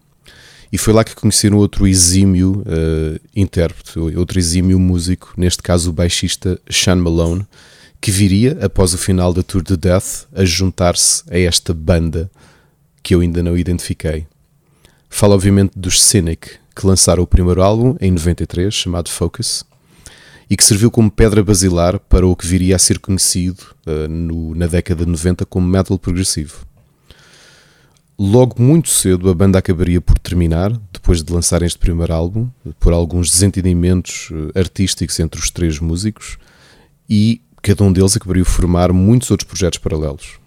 E foi lá que conheceram outro exímio uh, intérprete, outro exímio músico, neste caso o baixista Sean Malone, que viria, após o final da Tour de Death, a juntar-se a esta banda que eu ainda não identifiquei. Falo obviamente dos Cynic, que lançaram o primeiro álbum em 93, chamado Focus, e que serviu como pedra basilar para o que viria a ser conhecido uh, no, na década de 90 como metal progressivo. Logo muito cedo a banda acabaria por terminar, depois de lançar este primeiro álbum, por alguns desentendimentos eh, artísticos entre os três músicos, e cada um deles acabaria por formar muitos outros projetos paralelos.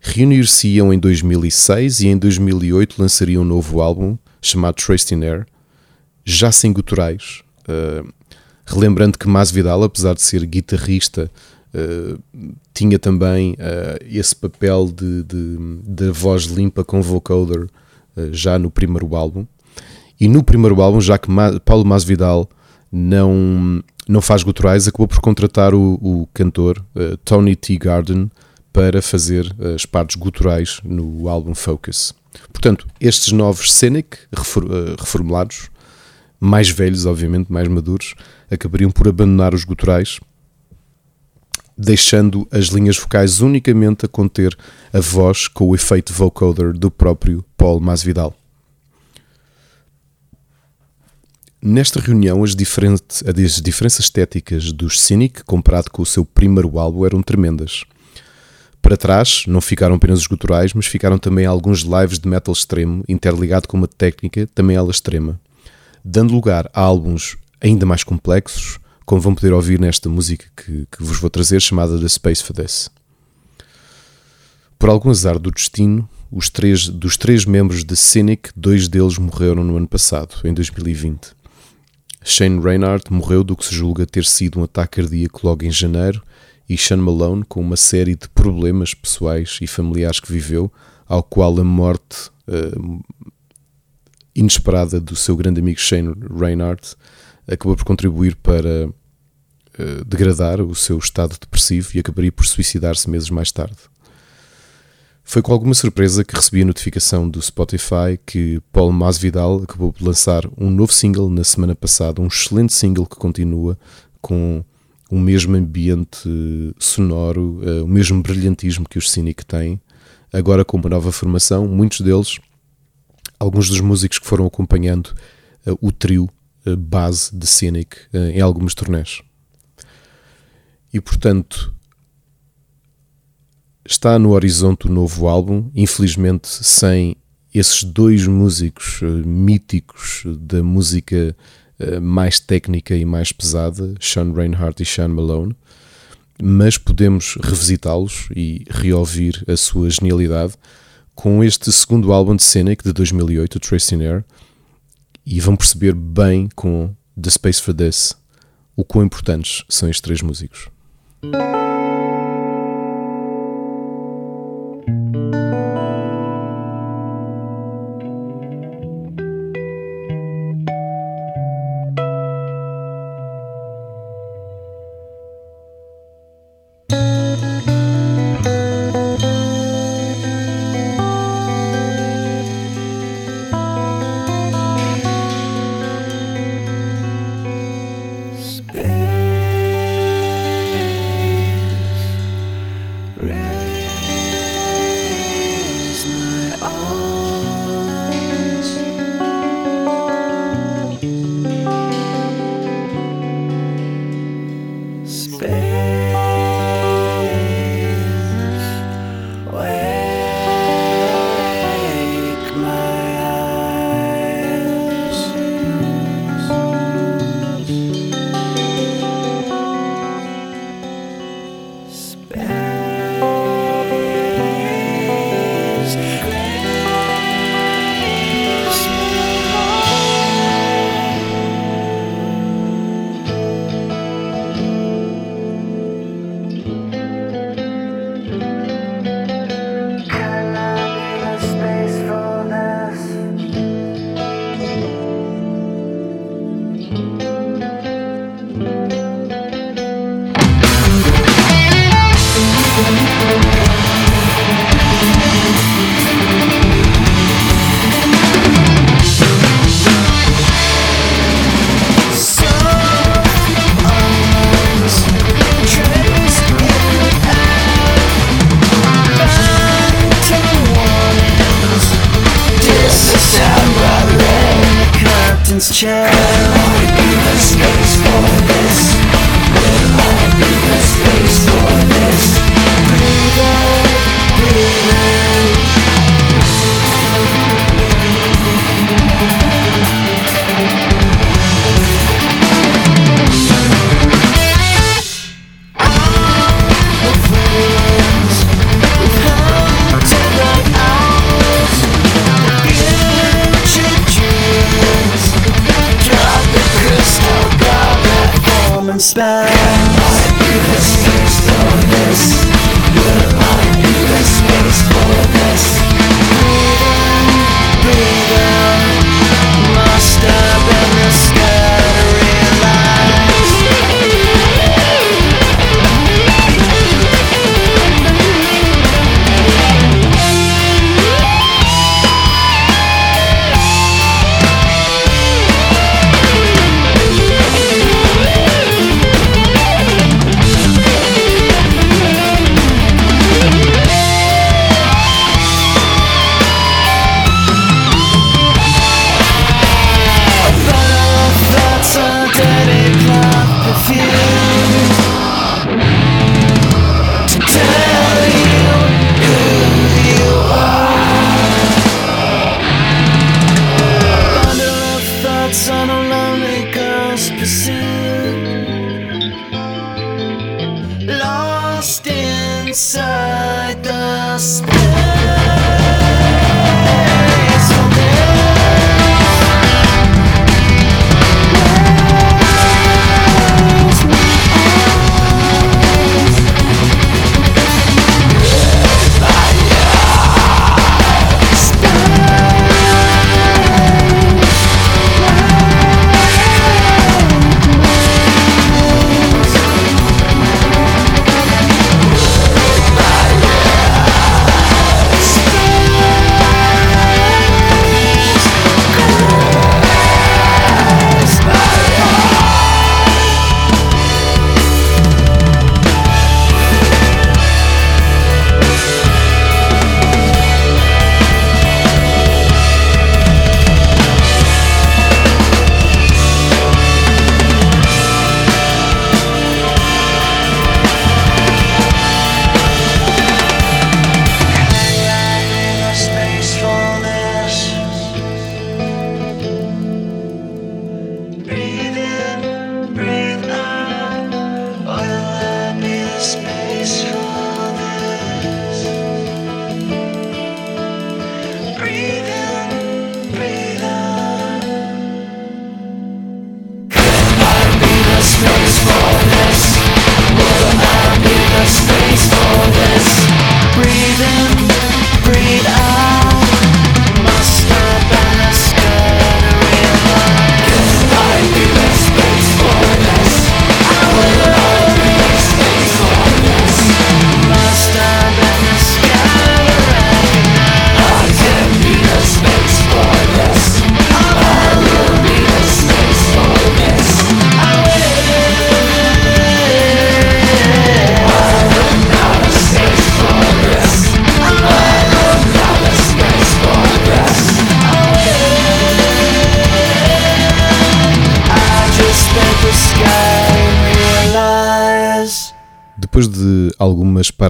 Reunir-se-iam em 2006 e em 2008 lançariam um novo álbum chamado Traced in Air, já sem guturais, uh, relembrando que Masvidal, apesar de ser guitarrista, Uh, tinha também uh, esse papel de, de, de, voz limpa com vocoder uh, já no primeiro álbum. E no primeiro álbum, já que Ma Paulo Masvidal não, não faz guturais, acabou por contratar o, o cantor Tony T. Garden para fazer as partes guturais no álbum Focus. Portanto, estes novos Scenic, reformulados, mais velhos, obviamente, mais maduros, acabariam por abandonar os guturais deixando as linhas vocais unicamente a conter a voz com o efeito vocoder do próprio Paul Masvidal. Nesta reunião, as, as diferenças estéticas dos Cynic, comparado com o seu primeiro álbum, eram tremendas. Para trás, não ficaram apenas os guturais, mas ficaram também alguns lives de metal extremo, interligado com uma técnica também ela extrema, dando lugar a álbuns ainda mais complexos, como vão poder ouvir nesta música que, que vos vou trazer, chamada The Space for This. Por algum azar do destino, os três, dos três membros de Cynic, dois deles morreram no ano passado, em 2020. Shane Reinhardt morreu do que se julga ter sido um ataque cardíaco logo em janeiro, e Sean Malone com uma série de problemas pessoais e familiares que viveu, ao qual a morte uh, inesperada do seu grande amigo Shane Reinhardt acabou por contribuir para eh, degradar o seu estado depressivo e acabaria por suicidar-se meses mais tarde. Foi com alguma surpresa que recebi a notificação do Spotify que Paul Masvidal acabou por lançar um novo single na semana passada, um excelente single que continua com o mesmo ambiente sonoro, eh, o mesmo brilhantismo que os Cynic têm, agora com uma nova formação, muitos deles, alguns dos músicos que foram acompanhando eh, o trio base de Cynic em algumas turnés. E portanto, está no horizonte o novo álbum, infelizmente sem esses dois músicos uh, míticos da música uh, mais técnica e mais pesada, Sean Reinhardt e Sean Malone, mas podemos revisitá-los e reouvir a sua genialidade com este segundo álbum de Scenic de 2008, Tracing Air, e vão perceber bem com The Space for This o quão importantes são estes três músicos.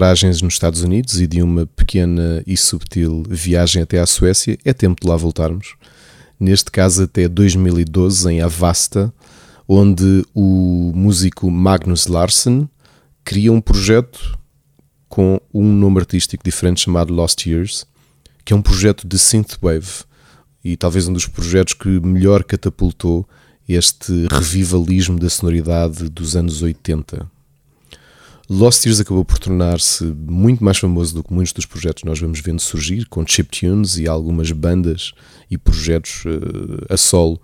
Paragens nos Estados Unidos e de uma pequena e subtil viagem até à Suécia, é tempo de lá voltarmos. Neste caso, até 2012, em Avasta, onde o músico Magnus Larsen cria um projeto com um nome artístico diferente chamado Lost Years, que é um projeto de synthwave e talvez um dos projetos que melhor catapultou este revivalismo da sonoridade dos anos 80. Lost Years acabou por tornar-se muito mais famoso do que muitos dos projetos que nós vamos vendo surgir, com chiptunes e algumas bandas e projetos eh, a solo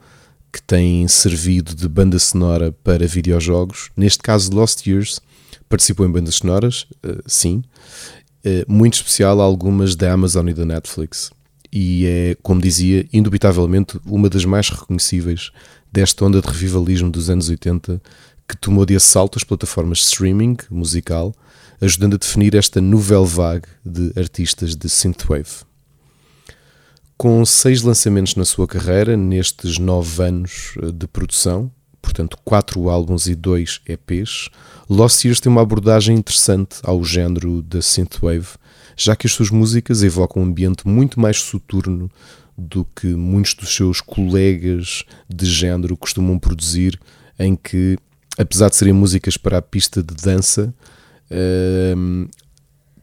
que têm servido de banda sonora para videojogos. Neste caso, Lost Years participou em bandas sonoras, eh, sim, eh, muito especial algumas da Amazon e da Netflix. E é, como dizia, indubitavelmente uma das mais reconhecíveis desta onda de revivalismo dos anos 80 que tomou de assalto as plataformas de streaming musical, ajudando a definir esta nouvelle vague de artistas de synthwave. Com seis lançamentos na sua carreira, nestes nove anos eh, de produção, portanto, quatro álbuns e dois EPs, Lost Years tem uma abordagem interessante ao género da synthwave, já que as suas músicas evocam um ambiente muito mais soturno do que muitos dos seus colegas de género costumam produzir, em que, apesar de serem músicas para a pista de dança, ehm,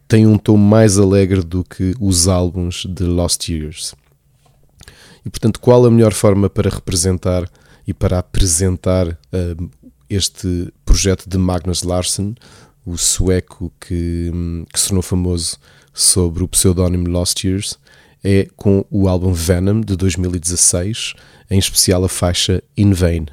têm um tom mais alegre do que os álbuns de Lost Years. E portanto, qual a melhor forma para representar e para apresentar uh, este projeto de Magnus Larsson, o sueco que, que se tornou famoso sobre o pseudónimo Lost Years, é com o álbum Venom de 2016, em especial a faixa In Vain.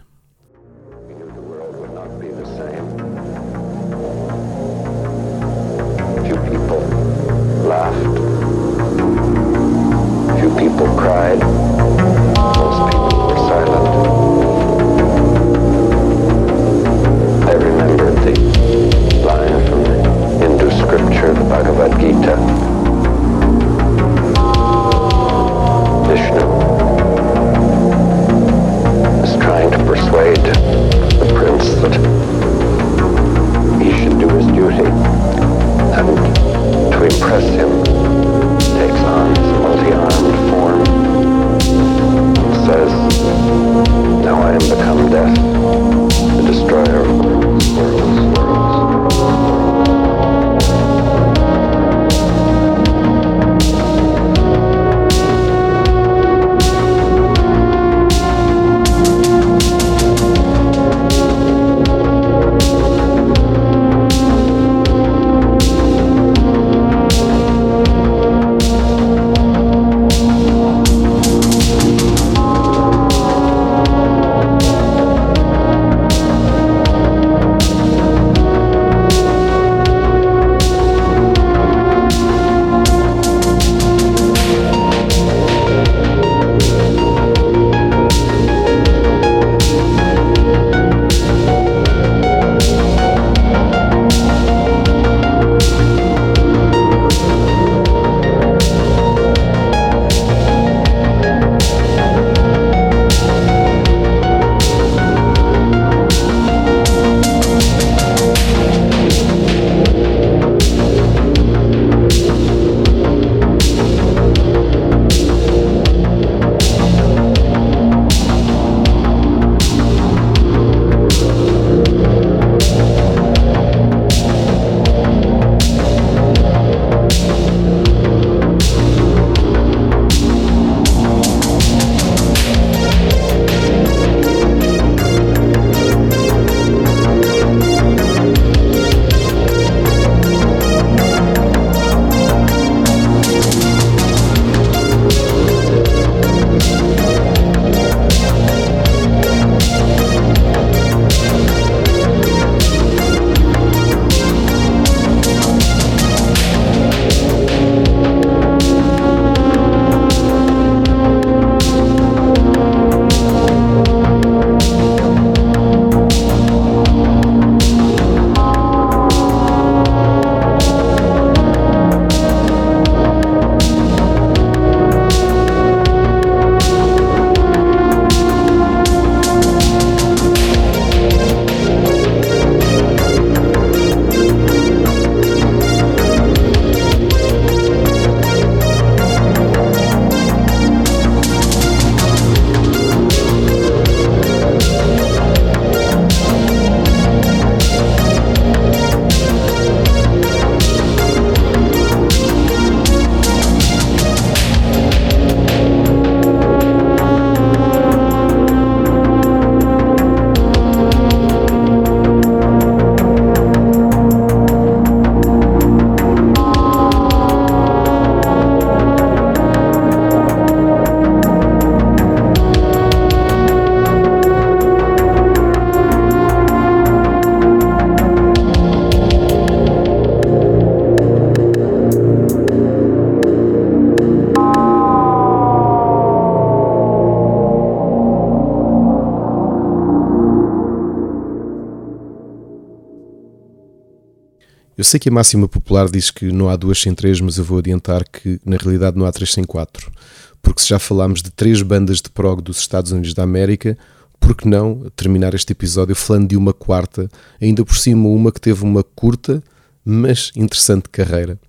Eu sei que a máxima popular diz que não há duas sem três, mas eu vou adiantar que na realidade não há três sem quatro. Porque se já falámos de três bandas de prog dos Estados Unidos da América, por que não terminar este episódio falando de uma quarta, ainda por cima uma que teve uma curta, mas interessante carreira.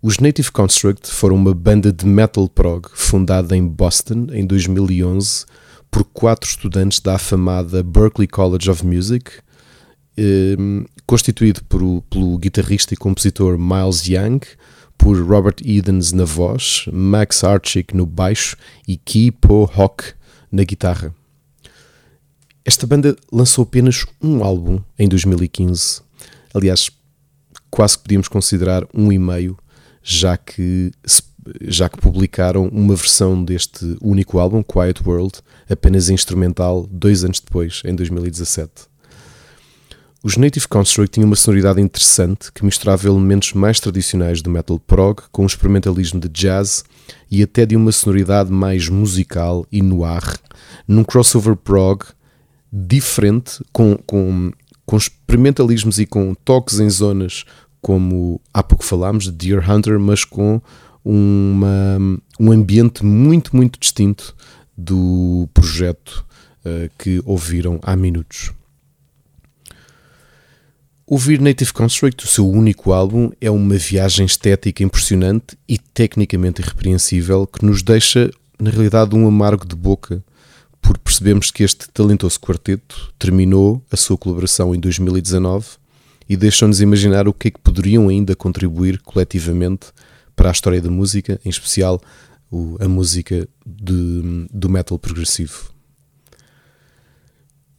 Os Native Construct foram uma banda de metal prog fundada em Boston em 2011 por quatro estudantes da afamada Berklee College of Music, eh, constituído por, pelo guitarrista e compositor Miles Young, por Robert Edens na voz, Max Archick no baixo e Key Po Hock na guitarra. Esta banda lançou apenas um álbum em 2015. Aliás, quase que podíamos considerar um e meio, já que, já que publicaram uma versão deste único álbum, Quiet World, apenas instrumental, dois anos depois, em 2017. Os Native Construct tinham uma sonoridade interessante que misturava elementos mais tradicionais do metal prog com um experimentalismo de jazz e até de uma sonoridade mais musical e noir, num crossover prog diferente, com, com, com experimentalismos e com toques em zonas como há pouco falámos de Deer Hunter, mas com uma, um ambiente muito, muito distinto do projeto uh, que ouviram há minutos. Ouvir Native Construct, o seu único álbum, é uma viagem estética impressionante e tecnicamente irrepreensível que nos deixa, na realidade, um amargo de boca por percebemos que este talentoso quarteto terminou a sua colaboração em 2019 e deixou-nos imaginar o que é que poderiam ainda contribuir coletivamente para a história da música, em especial a música de, do metal progressivo.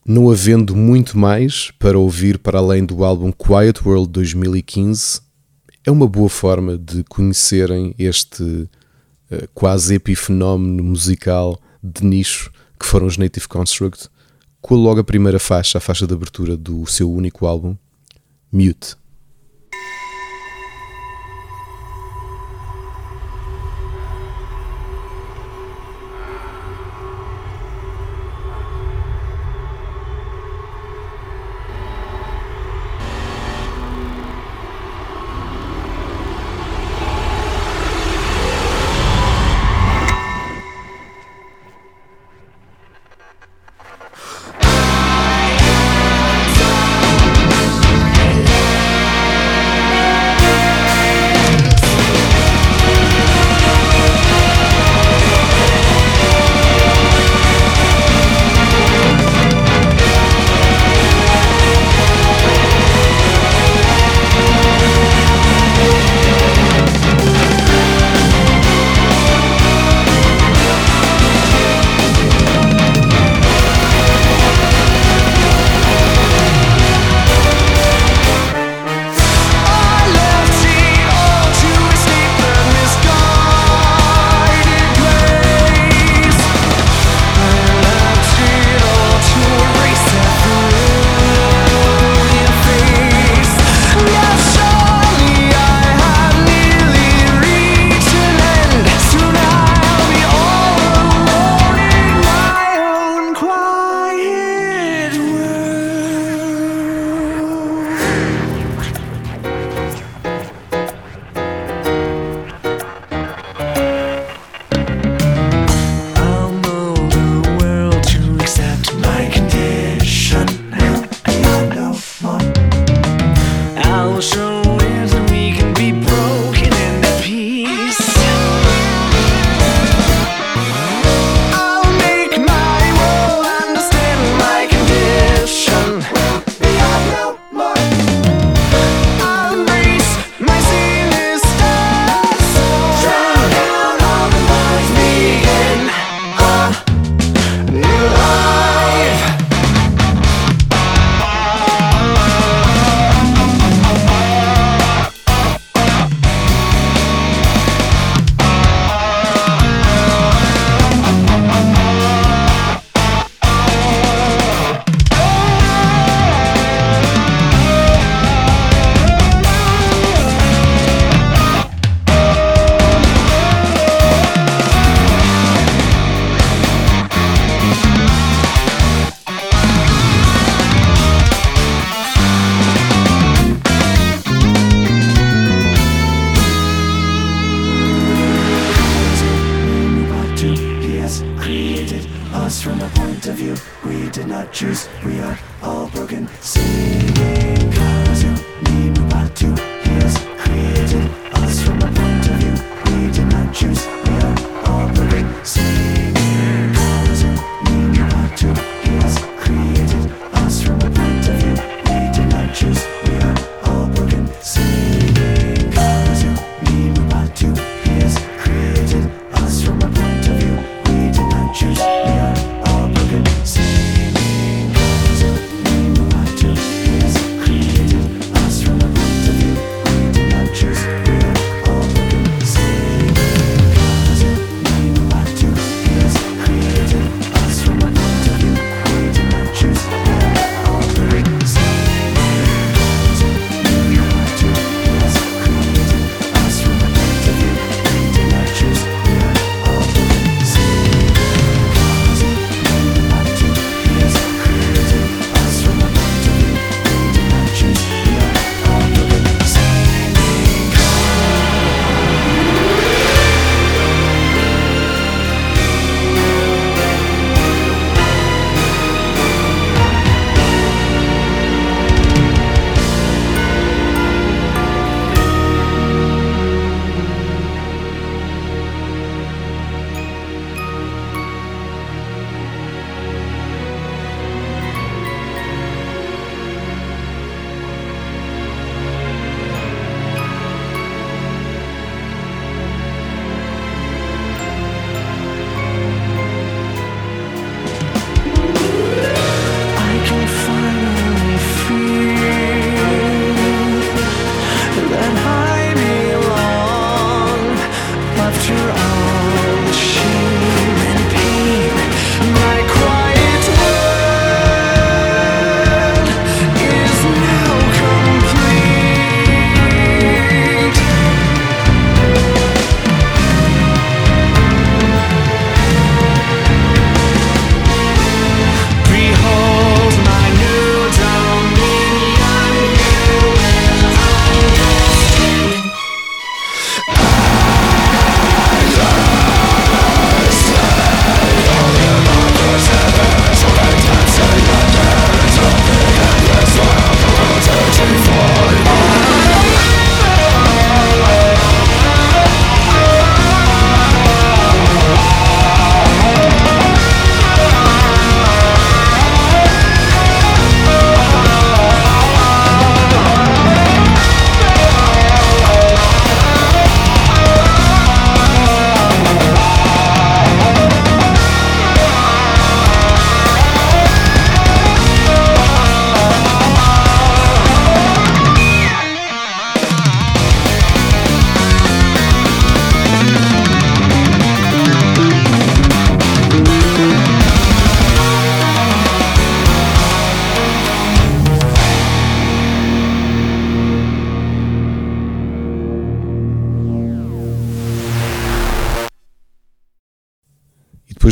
Não havendo muito mais para ouvir para além do álbum Quiet World 2015, é uma boa forma de conhecerem este uh, quase epifenómeno musical de nicho que foram os Native Construct, com logo a primeira faixa, a faixa de abertura do seu único álbum, Mute.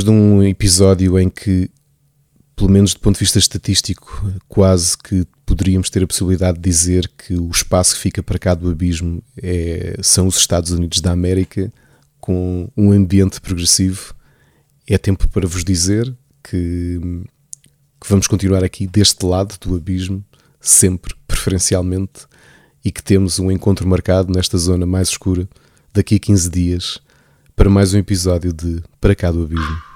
De um episódio em que, pelo menos do ponto de vista estatístico, quase que poderíamos ter a possibilidade de dizer que o espaço que fica para cá do abismo é, são os Estados Unidos da América com um ambiente progressivo. É tempo para vos dizer que, que vamos continuar aqui deste lado do abismo, sempre, preferencialmente, e que temos um encontro marcado nesta zona mais escura daqui a 15 dias para mais um episódio de Para Cá do Abismo.